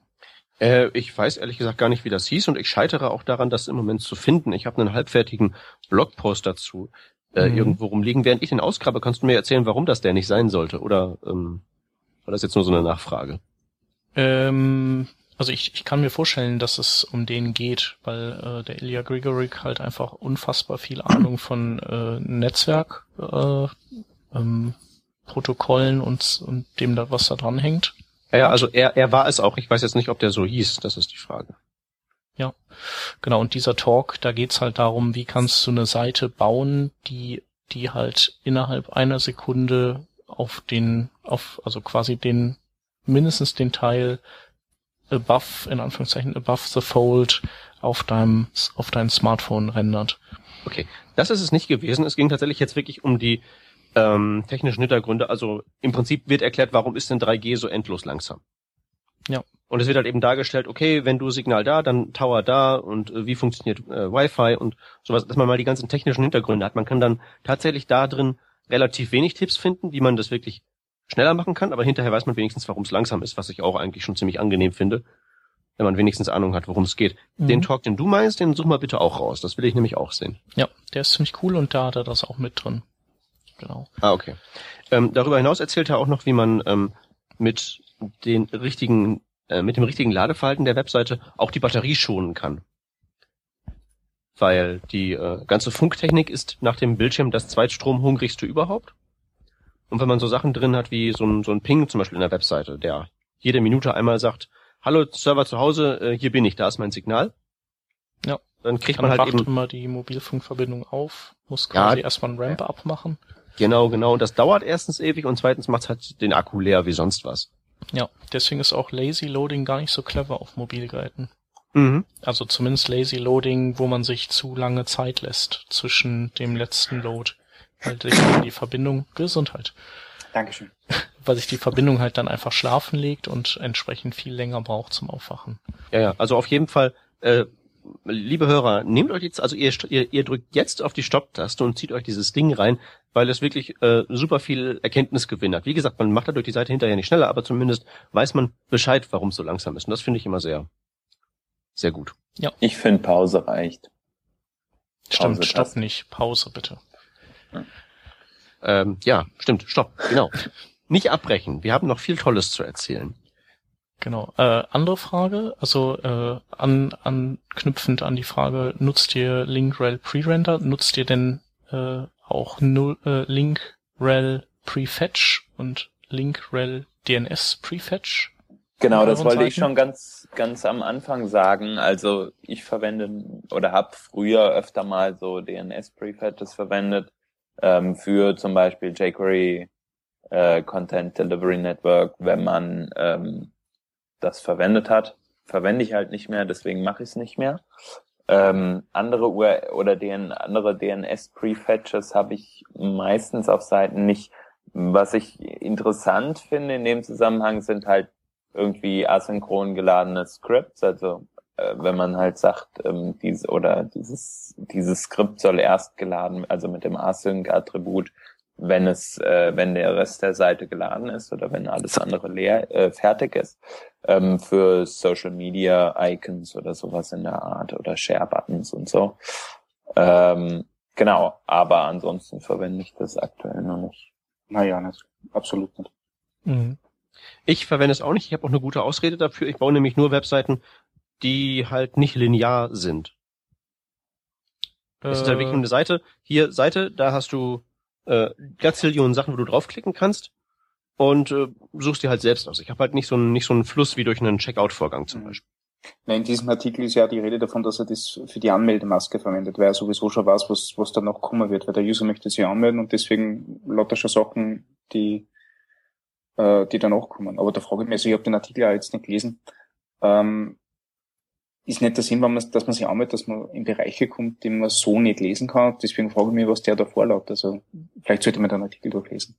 Äh, ich weiß ehrlich gesagt gar nicht, wie das hieß und ich scheitere auch daran, das im Moment zu finden. Ich habe einen halbfertigen Blogpost dazu äh, mhm. irgendwo rumliegen. Während ich den ausgrabe, kannst du mir erzählen, warum das der nicht sein sollte? Oder ähm, war das jetzt nur so eine Nachfrage? Ähm, also ich, ich kann mir vorstellen, dass es um den geht, weil äh, der Ilya Grigorik halt einfach unfassbar viel Ahnung von äh, Netzwerk äh, ähm, Protokollen und, und dem da was da dran hängt ja, ja, also er, er war es auch. Ich weiß jetzt nicht, ob der so hieß. Das ist die Frage. Ja, genau. Und dieser Talk, da geht's halt darum, wie kannst du eine Seite bauen, die, die halt innerhalb einer Sekunde auf den, auf, also quasi den, mindestens den Teil above, in Anführungszeichen, above the fold auf deinem, auf dein Smartphone rendert. Okay. Das ist es nicht gewesen. Es ging tatsächlich jetzt wirklich um die, ähm, technischen Hintergründe. Also im Prinzip wird erklärt, warum ist denn 3G so endlos langsam. Ja. Und es wird halt eben dargestellt, okay, wenn du Signal da, dann Tower da und äh, wie funktioniert äh, Wi-Fi und sowas, dass man mal die ganzen technischen Hintergründe hat. Man kann dann tatsächlich da drin relativ wenig Tipps finden, wie man das wirklich schneller machen kann, aber hinterher weiß man wenigstens, warum es langsam ist, was ich auch eigentlich schon ziemlich angenehm finde, wenn man wenigstens Ahnung hat, worum es geht. Mhm. Den Talk, den du meinst, den such mal bitte auch raus. Das will ich nämlich auch sehen. Ja, der ist ziemlich cool und da hat er das auch mit drin genau. Ah, okay. Ähm, darüber hinaus erzählt er auch noch, wie man ähm, mit den richtigen, äh, mit dem richtigen Ladeverhalten der Webseite auch die Batterie schonen kann. Weil die äh, ganze Funktechnik ist nach dem Bildschirm das zweitstromhungrigste überhaupt. Und wenn man so Sachen drin hat wie so ein, so ein Ping zum Beispiel in der Webseite, der jede Minute einmal sagt, hallo Server zu Hause, äh, hier bin ich, da ist mein Signal. Ja. Dann kriegt Dann man halt eben immer die Mobilfunkverbindung auf, muss quasi ja, erstmal ein Ramp abmachen. Genau, genau. Und das dauert erstens ewig und zweitens macht halt den Akku leer wie sonst was. Ja, deswegen ist auch Lazy Loading gar nicht so clever auf Mobilgeräten. Mhm. Also zumindest Lazy Loading, wo man sich zu lange Zeit lässt zwischen dem letzten Load. Weil sich die Verbindung Gesundheit. Dankeschön. Weil sich die Verbindung halt dann einfach schlafen legt und entsprechend viel länger braucht zum Aufwachen. Ja, ja, also auf jeden Fall, äh, liebe Hörer, nehmt euch jetzt, also ihr, ihr, ihr drückt jetzt auf die Stopptaste und zieht euch dieses Ding rein, weil es wirklich äh, super viel Erkenntnisgewinn hat. Wie gesagt, man macht dadurch die Seite hinterher nicht schneller, aber zumindest weiß man Bescheid, warum es so langsam ist. Und das finde ich immer sehr, sehr gut. Ja. Ich finde Pause reicht. Stimmt, Pause stopp nicht. Pause bitte. Ja. Ähm, ja, stimmt, stopp, genau. nicht abbrechen. Wir haben noch viel Tolles zu erzählen. Genau. Äh, andere Frage, also äh, an, anknüpfend an die Frage, nutzt ihr Link-Rel Pre-Render? Nutzt ihr denn äh, auch null, äh, Link-Rel Prefetch und Link-Rel DNS Prefetch? Genau, das wollte Seiten? ich schon ganz, ganz am Anfang sagen. Also ich verwende oder habe früher öfter mal so DNS Prefetches verwendet ähm, für zum Beispiel jQuery äh, Content Delivery Network, wenn man ähm, das verwendet hat. Verwende ich halt nicht mehr, deswegen mache ich es nicht mehr. Ähm, andere URL oder DN, andere DNS-Prefetches habe ich meistens auf Seiten nicht. Was ich interessant finde in dem Zusammenhang sind halt irgendwie asynchron geladene Scripts, also wenn man halt sagt, ähm, diese oder dieses dieses Skript soll erst geladen, also mit dem Async-Attribut wenn es, äh, wenn der Rest der Seite geladen ist oder wenn alles andere leer äh, fertig ist, ähm, für Social Media Icons oder sowas in der Art oder Share Buttons und so. Ähm, genau, aber ansonsten verwende ich das aktuell noch nicht. Naja, nicht. Absolut nicht. Mhm. Ich verwende es auch nicht. Ich habe auch eine gute Ausrede dafür. Ich baue nämlich nur Webseiten, die halt nicht linear sind. Es ist halt wirklich äh. eine Seite. Hier Seite, da hast du äh, Gazillionen Sachen, wo du draufklicken kannst und äh, suchst dir halt selbst aus. Ich habe halt nicht so, einen, nicht so einen Fluss wie durch einen Checkout-Vorgang zum mhm. Beispiel. Nein, in diesem Artikel ist ja die Rede davon, dass er das für die Anmeldemaske verwendet, weil er sowieso schon weiß, was, was da noch kommen wird, weil der User möchte sich anmelden und deswegen lauter schon Sachen, die, äh, die danach kommen. Aber da frage ich mich, also ich habe den Artikel ja jetzt nicht gelesen, ähm, ist nicht der Sinn, wenn man, dass man sich anmeldet, dass man in Bereiche kommt, die man so nicht lesen kann. Deswegen frage ich mich, was der da vorlaut. Also vielleicht sollte man den Artikel durchlesen.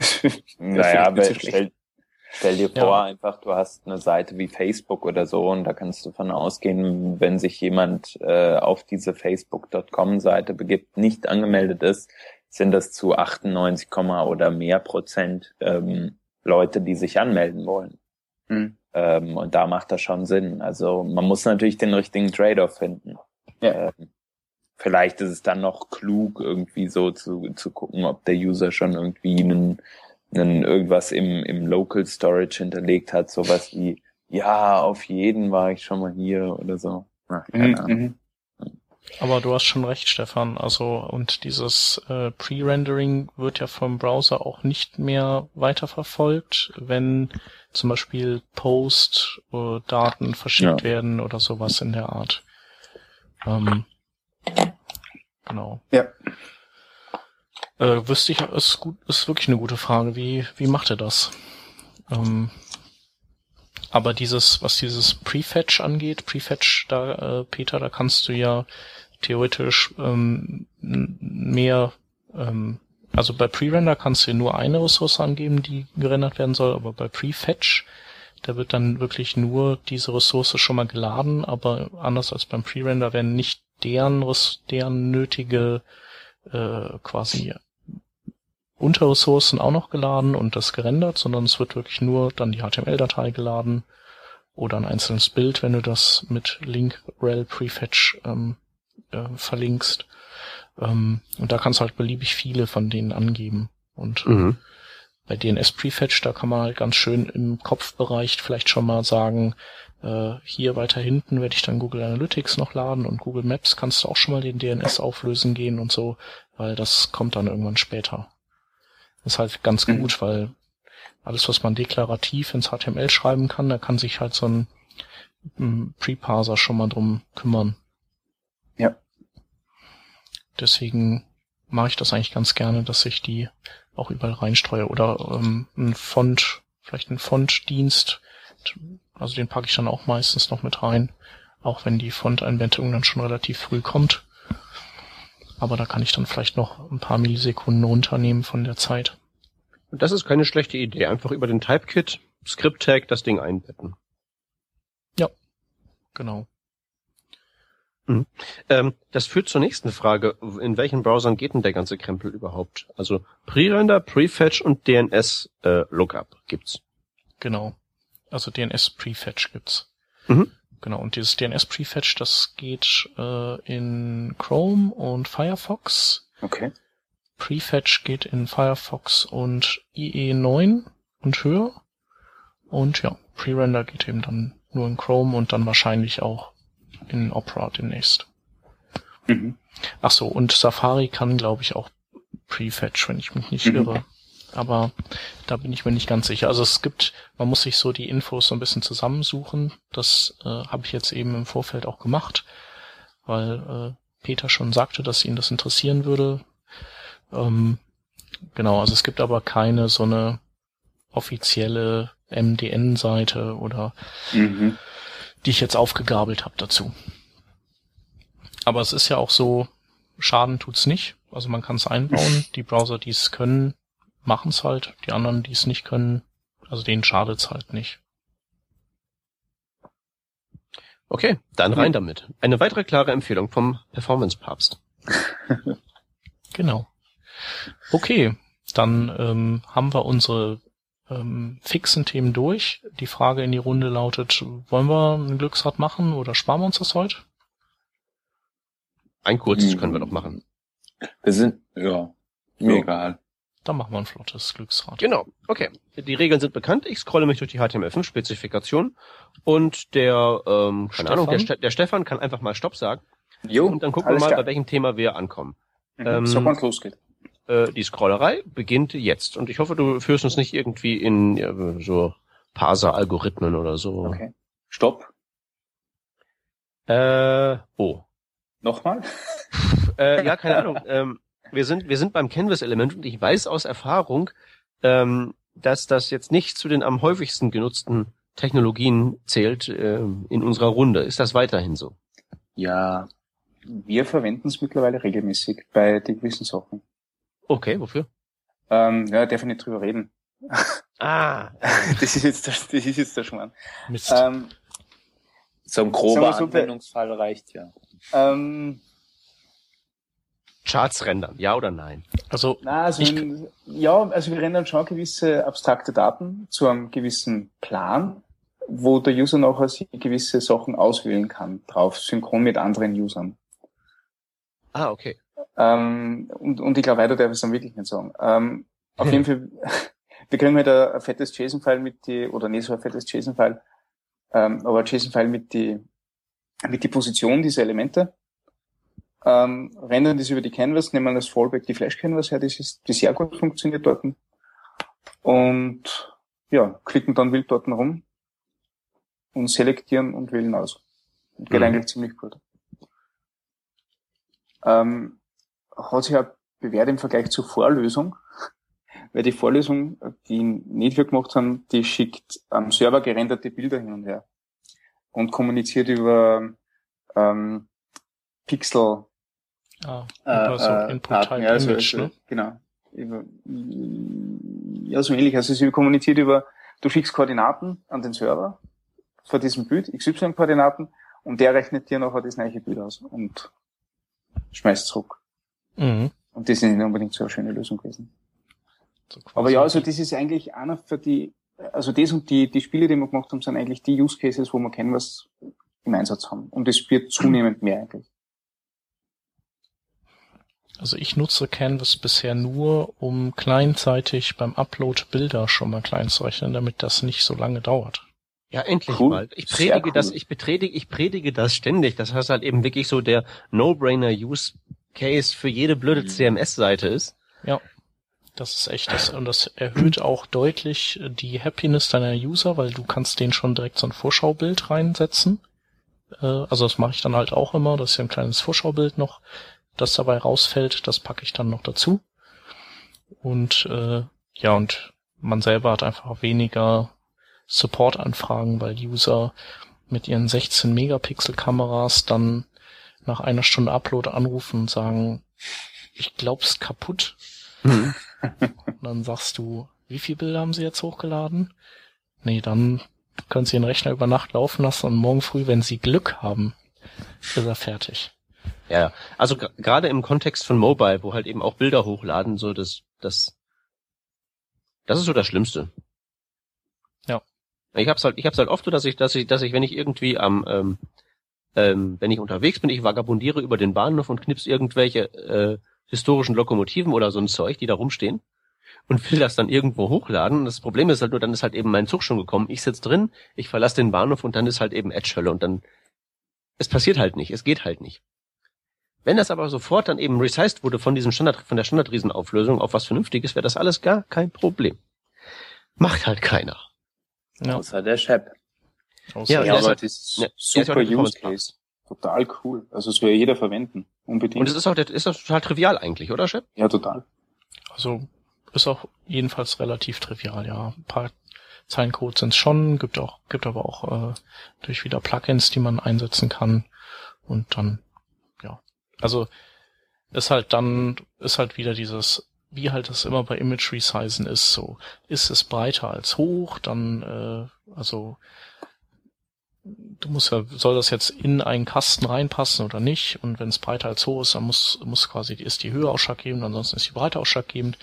naja, aber stell, stell, dir vor, ja. einfach, du hast eine Seite wie Facebook oder so und da kannst du von ausgehen, wenn sich jemand äh, auf diese Facebook.com-Seite begibt, nicht angemeldet ist, sind das zu 98, oder mehr Prozent ähm, Leute, die sich anmelden wollen. Mhm. Ähm, und da macht das schon Sinn. Also man muss natürlich den richtigen Trade-off finden. Ja. Ähm, vielleicht ist es dann noch klug, irgendwie so zu, zu gucken, ob der User schon irgendwie einen, einen irgendwas im, im Local Storage hinterlegt hat, sowas wie, ja, auf jeden war ich schon mal hier oder so. Ach, keine mhm, Ahnung. Mhm. Aber du hast schon recht, Stefan. Also und dieses äh, Pre-Rendering wird ja vom Browser auch nicht mehr weiterverfolgt, wenn zum Beispiel Post-Daten äh, verschickt ja. werden oder sowas in der Art. Ähm, genau. Ja. Äh, wüsste ich, ist gut, ist wirklich eine gute Frage. Wie, wie macht er das? Ähm, aber dieses, was dieses Prefetch angeht, Prefetch, da, äh, Peter, da kannst du ja theoretisch ähm, mehr, ähm, also bei Pre-Render kannst du nur eine Ressource angeben, die gerendert werden soll, aber bei Prefetch, da wird dann wirklich nur diese Ressource schon mal geladen, aber anders als beim Pre-Render werden nicht deren, deren nötige äh, quasi Unterressourcen auch noch geladen und das gerendert, sondern es wird wirklich nur dann die HTML-Datei geladen oder ein einzelnes Bild, wenn du das mit Link rel prefetch ähm, äh, verlinkst. Ähm, und da kannst du halt beliebig viele von denen angeben. Und mhm. bei DNS Prefetch, da kann man halt ganz schön im Kopfbereich vielleicht schon mal sagen, äh, hier weiter hinten werde ich dann Google Analytics noch laden und Google Maps kannst du auch schon mal den DNS auflösen gehen und so, weil das kommt dann irgendwann später. Das ist halt ganz mhm. gut, weil alles, was man deklarativ ins HTML schreiben kann, da kann sich halt so ein, ein Preparser schon mal drum kümmern. Ja. Deswegen mache ich das eigentlich ganz gerne, dass ich die auch überall reinstreue. Oder ähm, ein Font, vielleicht ein Fontdienst, also den packe ich dann auch meistens noch mit rein, auch wenn die Font-Einbettung dann schon relativ früh kommt. Aber da kann ich dann vielleicht noch ein paar Millisekunden runternehmen von der Zeit. Und das ist keine schlechte Idee. Einfach über den Typekit, Script Tag, das Ding einbetten. Ja, genau. Mhm. Ähm, das führt zur nächsten Frage. In welchen Browsern geht denn der ganze Krempel überhaupt? Also Pre-Render, Prefetch und DNS äh, Lookup gibt's. Genau. Also DNS Prefetch gibt's. Mhm. Genau. Und dieses DNS Prefetch, das geht äh, in Chrome und Firefox. Okay. Prefetch geht in Firefox und IE9 und höher. Und ja, Pre-Render geht eben dann nur in Chrome und dann wahrscheinlich auch in Opera demnächst. Mhm. Ach so, und Safari kann, glaube ich, auch Prefetch, wenn ich mich nicht Mhm. irre. Aber da bin ich mir nicht ganz sicher. Also es gibt, man muss sich so die Infos so ein bisschen zusammensuchen. Das äh, habe ich jetzt eben im Vorfeld auch gemacht, weil äh, Peter schon sagte, dass ihn das interessieren würde. Ähm, genau, also es gibt aber keine so eine offizielle MDN-Seite oder Mhm. die ich jetzt aufgegabelt habe dazu. Aber es ist ja auch so, Schaden tut's nicht. Also man kann es einbauen. Die Browser, die es können, machen es halt. Die anderen, die es nicht können, also denen schadet's halt nicht. Okay, dann rein damit. Eine weitere klare Empfehlung vom Performance-Papst. Genau. Okay, dann ähm, haben wir unsere ähm, fixen Themen durch. Die Frage in die Runde lautet, wollen wir ein Glücksrad machen oder sparen wir uns das heute? Ein kurzes Mhm. können wir doch machen. Wir sind, ja, mir Ja. egal. Dann machen wir ein flottes Glücksrad. Genau, okay. Die Regeln sind bekannt. Ich scrolle mich durch die HTML5-Spezifikation und der, ähm, keine Stefan? Ahnung, der, Ste der Stefan kann einfach mal Stopp sagen Jo, und dann gucken wir mal, klar. bei welchem Thema wir ankommen. Mhm. ähm, so losgeht. Äh, die Scrollerei beginnt jetzt und ich hoffe, du führst uns nicht irgendwie in ja, so Parser-Algorithmen oder so. Okay. Stopp. Äh, oh. Nochmal? Äh, ja, keine Ahnung. Ähm, wir sind, wir sind beim Canvas-Element und ich weiß aus Erfahrung, ähm, dass das jetzt nicht zu den am häufigsten genutzten Technologien zählt ähm, in unserer Runde. Ist das weiterhin so? Ja, wir verwenden es mittlerweile regelmäßig bei den gewissen Sachen. Okay, wofür? Ähm, ja, darf ich nicht drüber reden. Ah, Das ist jetzt der, das ist jetzt der Schmarrn. Mist. Ähm, So ein grober so, Anwendungsfall reicht ja. ähm, Charts rendern, ja oder nein? also na, also, Ich- in, ja, also wir rendern schon gewisse abstrakte Daten zu einem gewissen Plan, wo der User nachher sich gewisse Sachen auswählen kann, drauf, synchron mit anderen Usern. Ah, okay. Ähm, und, und ich glaube, weiter darf ich es dann wirklich nicht sagen. Ähm, auf jeden Fall, wir kriegen halt ein, ein fettes JSON-File mit die, oder nicht so ein fettes JSON-File, ähm, aber ein JSON-File mit die, mit die Position dieser Elemente. Ähm, rendern das über die Canvas, nehmen als Fallback die Flash-Canvas her, das ist, die sehr gut funktioniert dort. Und, ja, klicken dann wild dort rum und selektieren und wählen aus. Und geht Mhm. eigentlich ziemlich gut. Ähm, hat sich auch bewährt im Vergleich zur Vorlösung, weil die Vorlösung, die nicht wir gemacht haben, die schickt am Server gerenderte Bilder hin und her und kommuniziert über ähm, Pixel ah, äh, über so äh, Input Daten, Type ja, also, also, ne? genau. Über, ja, so ähnlich. Also sie kommuniziert über, du schickst Koordinaten an den Server vor diesem Bild, XY-Koordinaten, und der rechnet dir nachher das gleiche Bild aus und schmeißt zurück. Mhm. Und das ist nicht unbedingt so eine schöne Lösung gewesen. So. Aber ja, also das ist eigentlich einer für die, also das und die, die Spiele, die wir gemacht haben, sind eigentlich die Use Cases, wo wir kennen, was im Einsatz haben. Und es wird zunehmend mehr eigentlich. Also ich nutze Canvas bisher nur, um kleinzeitig beim Upload Bilder schon mal klein zu rechnen, damit das nicht so lange dauert. Ja, endlich Cool. mal. Ich predige cool. das, ich bepredige, ich predige das ständig. Das heißt halt eben wirklich so der No-Brainer-Use-Case für jede blöde Mhm. CMS-Seite ist. Das ist echt das, und das erhöht auch deutlich die Happiness deiner User, weil du kannst denen schon direkt so ein Vorschaubild reinsetzen. Äh, Also das mache ich dann halt auch immer, das ist ja ein kleines Vorschaubild noch, das dabei rausfällt, das packe ich dann noch dazu. Und äh, ja, und man selber hat einfach weniger Support-Anfragen, weil User mit ihren 16 Megapixel Kameras dann nach einer Stunde Upload anrufen und sagen, ich glaub's kaputt. Mhm. und dann sagst du, wie viele Bilder haben sie jetzt hochgeladen? Nee, dann können sie den Rechner über Nacht laufen lassen und morgen früh, wenn sie Glück haben, ist er fertig. Ja, also gerade im Kontext von Mobile, wo halt eben auch Bilder hochladen, so das, das, das ist so das Schlimmste. Ja. Ich hab's halt, ich hab's halt oft so, dass ich, dass ich, dass ich, wenn ich irgendwie am, ähm, ähm, wenn ich unterwegs bin, ich vagabundiere über den Bahnhof und knips irgendwelche äh, historischen Lokomotiven oder so ein Zeug, die da rumstehen und will das dann irgendwo hochladen. Das Problem ist halt nur, dann ist halt eben mein Zug schon gekommen. Ich sitz drin, ich verlasse den Bahnhof und dann ist halt eben Edge-Hölle und dann es passiert halt nicht, es geht halt nicht. Wenn das aber sofort dann eben resized wurde von diesem Standard, von der Standardriesenauflösung auf was Vernünftiges, wäre das alles gar kein Problem. Macht halt keiner. Ja. Außer der Chef. Ja, ja, aber das ist ja, super Use Case. Total cool. Also es würde jeder verwenden. Unbedingt. Und es ist auch, ist auch total trivial eigentlich, oder Chef? Ja, total. Also ist auch jedenfalls relativ trivial, ja. Ein paar Zeilencode sind es schon, gibt auch, gibt aber auch äh, durch wieder Plugins, die man einsetzen kann. Und dann. Also ist halt dann, ist halt wieder dieses, wie halt das immer bei Image Resizen ist, so, ist es breiter als hoch, dann, äh, also du musst ja, soll das jetzt in einen Kasten reinpassen oder nicht? Und wenn es breiter als hoch ist, dann muss, muss quasi, ist die Höhe ausschlaggebend, ansonsten ist die Breite ausschlaggebend.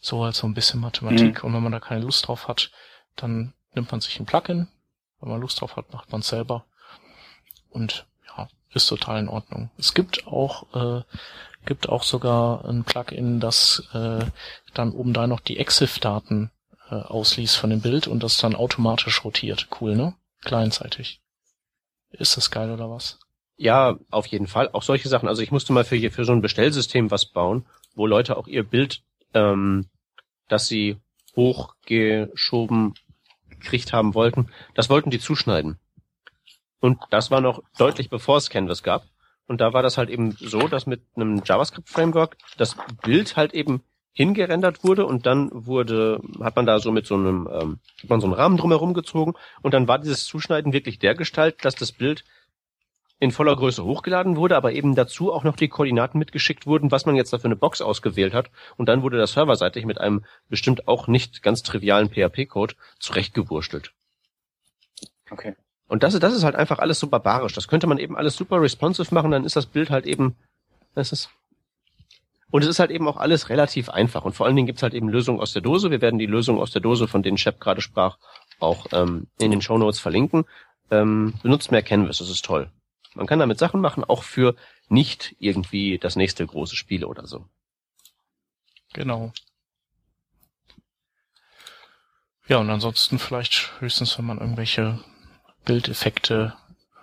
So halt so ein bisschen Mathematik. Mhm. Und wenn man da keine Lust drauf hat, dann nimmt man sich ein Plugin. Wenn man Lust drauf hat, macht man selber. Und ist total in Ordnung. Es gibt auch, äh, gibt auch sogar ein Plugin, das äh, dann oben da noch die EXIF-Daten äh, ausliest von dem Bild und das dann automatisch rotiert. Cool, ne? Kleinzeitig. Ist das geil oder was? Ja, auf jeden Fall. Auch solche Sachen. Also ich musste mal für, für so ein Bestellsystem was bauen, wo Leute auch ihr Bild, ähm, das sie hochgeschoben gekriegt haben wollten, das wollten die zuschneiden. Und das war noch deutlich bevor es Canvas gab. Und da war das halt eben so, dass mit einem JavaScript-Framework das Bild halt eben hingerendert wurde und dann wurde, hat man da so mit so einem, ähm, hat man so einen Rahmen drumherum gezogen und dann war dieses Zuschneiden wirklich der dass das Bild in voller Größe hochgeladen wurde, aber eben dazu auch noch die Koordinaten mitgeschickt wurden, was man jetzt da für eine Box ausgewählt hat. Und dann wurde das serverseitig mit einem bestimmt auch nicht ganz trivialen PHP-Code zurechtgewurstelt. Okay. Und das, das ist halt einfach alles so barbarisch. Das könnte man eben alles super responsive machen, dann ist das Bild halt eben, das ist, und es ist halt eben auch alles relativ einfach. Und vor allen Dingen gibt's halt eben Lösungen aus der Dose. Wir werden die Lösungen aus der Dose, von denen Shep gerade sprach, auch ähm, in den Show Notes verlinken. Ähm, benutzt mehr Canvas, das ist toll. Man kann damit Sachen machen, auch für nicht irgendwie das nächste große Spiel oder so. Genau. Ja, und ansonsten vielleicht höchstens, wenn man irgendwelche Bildeffekte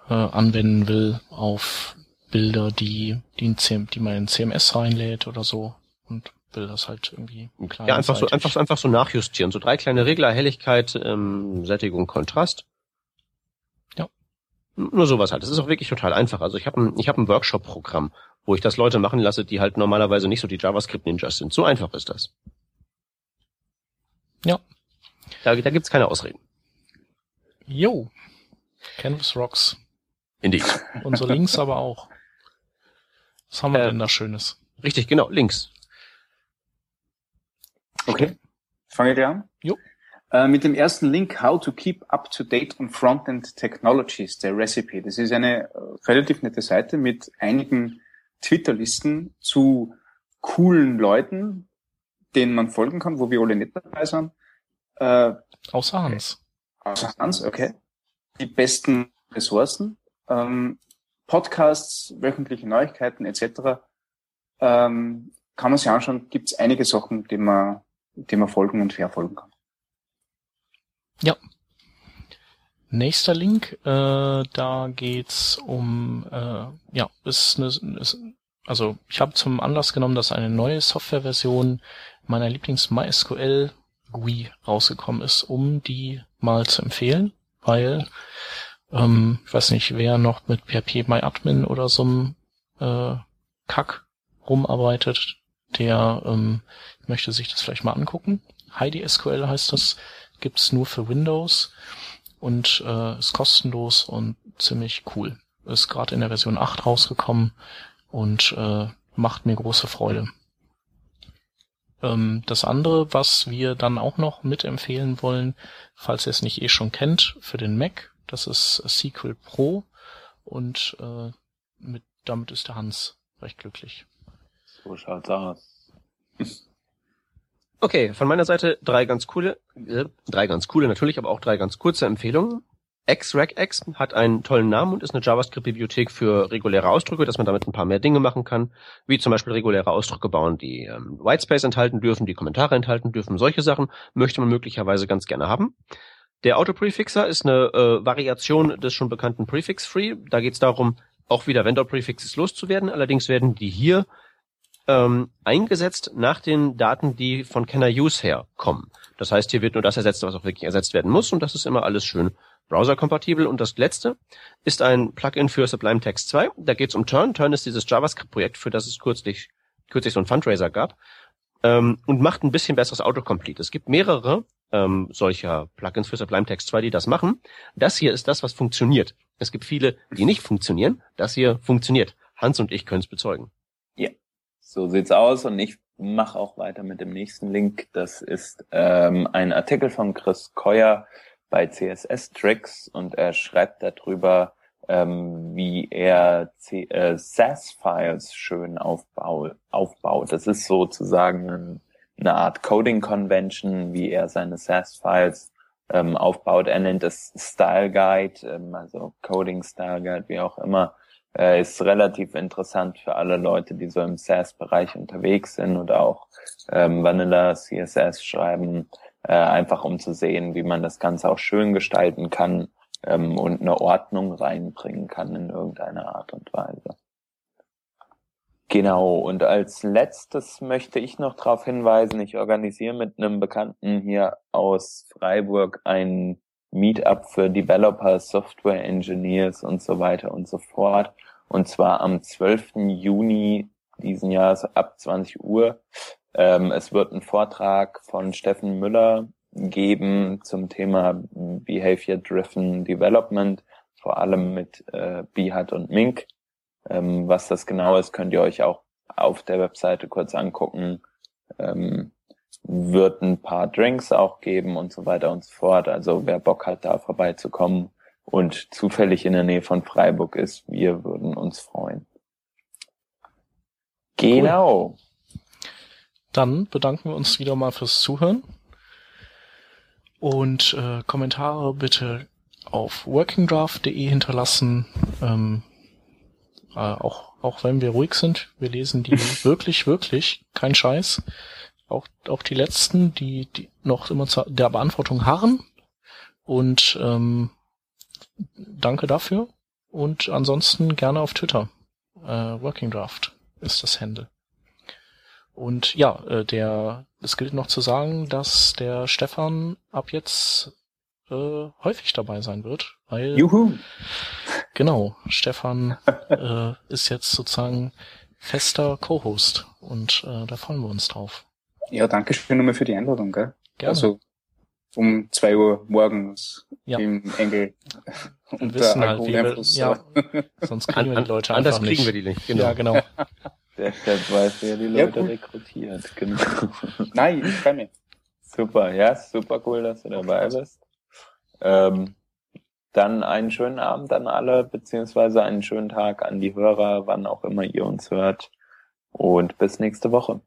äh, anwenden will auf Bilder, die, die, in CM, die man in CMS reinlädt oder so und will das halt irgendwie klein. Ja, einfach so, einfach, einfach so nachjustieren. So drei kleine Regler, Helligkeit, ähm, Sättigung, Kontrast. Nur sowas halt. Das ist auch wirklich total einfach. Also ich habe ein, ich hab ein Workshop-Programm, wo ich das Leute machen lasse, die halt normalerweise nicht so die JavaScript-Ninjas sind. So einfach ist das. Ja. Da, da gibt's keine Ausreden. Jo. Canvas Rocks. Indeed. Unsere Links aber auch. Was haben wir äh, denn da Schönes? Richtig, genau, Links. Okay. Fange ich an? Jo. Äh, mit dem ersten Link How to Keep Up to Date on Frontend Technologies, der Recipe. Das ist eine äh, relativ nette Seite mit einigen Twitter-Listen zu coolen Leuten, denen man folgen kann, wo wir alle nicht dabei sind. Äh, außer Hans. Außer Hans, okay. Die besten Ressourcen, ähm, Podcasts, wöchentliche Neuigkeiten etc. Ähm, kann man sich anschauen, gibt es einige Sachen, die man, die man folgen und verfolgen kann. Ja. Nächster Link, äh, da geht's um, äh, ja, ist eine, ist, also ich habe zum Anlass genommen, dass eine neue Softwareversion meiner Lieblings MySQL GUI rausgekommen ist, um die mal zu empfehlen, weil ähm, ich weiß nicht, wer noch mit PHP MyAdmin oder so einem äh, Kack rumarbeitet, der ähm, möchte sich das vielleicht mal angucken. Heidi SQL heißt das gibt's nur für Windows und äh, ist kostenlos und ziemlich cool. ist gerade in der Version 8 rausgekommen und äh, macht mir große Freude. Ähm, das andere, was wir dann auch noch mitempfehlen wollen, falls ihr es nicht eh schon kennt, für den Mac, das ist Sequel Pro und äh, mit, damit ist der Hans recht glücklich. So schaut's aus. Okay, von meiner Seite drei ganz coole, äh, drei ganz coole natürlich, aber auch drei ganz kurze Empfehlungen. XRegX hat einen tollen Namen und ist eine JavaScript-Bibliothek für reguläre Ausdrücke, dass man damit ein paar mehr Dinge machen kann, wie zum Beispiel reguläre Ausdrücke bauen, die ähm, Whitespace enthalten dürfen, die Kommentare enthalten dürfen. Solche Sachen möchte man möglicherweise ganz gerne haben. Der Autoprefixer ist eine äh, Variation des schon bekannten Prefix-Free. Da geht es darum, auch wieder Vendor-Prefixes loszuwerden. Allerdings werden die hier ähm, eingesetzt nach den Daten, die von Can I Use her kommen. Das heißt, hier wird nur das ersetzt, was auch wirklich ersetzt werden muss und das ist immer alles schön browserkompatibel. Und das letzte ist ein Plugin für Sublime Text 2. Da geht es um Turn. Turn ist dieses JavaScript-Projekt, für das es kürzlich, kürzlich so ein Fundraiser gab ähm, und macht ein bisschen besseres Autocomplete. Es gibt mehrere ähm, solcher Plugins für Sublime Text 2, die das machen. Das hier ist das, was funktioniert. Es gibt viele, die nicht funktionieren. Das hier funktioniert. Hans und ich können es bezeugen. Ja, so sieht's aus und ich mache auch weiter mit dem nächsten Link. Das ist ähm, ein Artikel von Chris Keuer bei CSS Tricks und er schreibt darüber, ähm, wie er äh, SAS-Files schön aufbau aufbaut. Das ist sozusagen ein, eine Art Coding Convention, wie er seine SAS-Files ähm, aufbaut. Er nennt es Style Guide, ähm, also Coding Style Guide, wie auch immer. Äh, ist relativ interessant für alle Leute, die so im SAS-Bereich unterwegs sind oder auch ähm, Vanilla CSS schreiben äh, einfach um zu sehen, wie man das Ganze auch schön gestalten kann ähm, und eine Ordnung reinbringen kann in irgendeiner Art und Weise. Genau, und als letztes möchte ich noch darauf hinweisen, ich organisiere mit einem Bekannten hier aus Freiburg ein Meetup für Developer, Software Engineers und so weiter und so fort. Und zwar am 12. Juni diesen Jahres ab 20 Uhr ähm, es wird einen Vortrag von Steffen Müller geben zum Thema Behavior Driven Development, vor allem mit äh, Behat und Mink. Ähm, was das genau ist, könnt ihr euch auch auf der Webseite kurz angucken. Ähm, wird ein paar Drinks auch geben und so weiter und so fort. Also wer Bock hat, da vorbeizukommen und zufällig in der Nähe von Freiburg ist, wir würden uns freuen. Genau. Cool. Dann bedanken wir uns wieder mal fürs Zuhören. Und äh, Kommentare bitte auf workingdraft.de hinterlassen. Ähm, äh, auch, auch wenn wir ruhig sind, wir lesen die wirklich, wirklich, kein Scheiß. Auch, auch die letzten, die, die noch immer zur der Beantwortung harren. Und ähm, danke dafür. Und ansonsten gerne auf Twitter. Äh, Working Draft ist das Handle. Und ja, äh, der, es gilt noch zu sagen, dass der Stefan ab jetzt äh, häufig dabei sein wird, weil Juhu. genau Stefan äh, ist jetzt sozusagen fester Co-Host und äh, da freuen wir uns drauf. Ja, danke schön nochmal für die Einladung, gell? Gerne. Also um zwei Uhr morgens Ja. im Engel Und wissen halt, wie wir, ja, sonst kriegen wir die Leute Anders einfach kriegen nicht. wir die nicht. Genau. Ja, genau. Deshalb weiß wer die Ja, Leute gut. rekrutiert. Genau. Nein, ich freue mich. Super, ja, super cool, dass du dabei bist. Ähm, dann einen schönen Abend an alle, beziehungsweise einen schönen Tag an die Hörer, wann auch immer ihr uns hört. Und bis nächste Woche.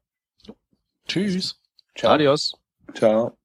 Tschüss. Adios. Ciao.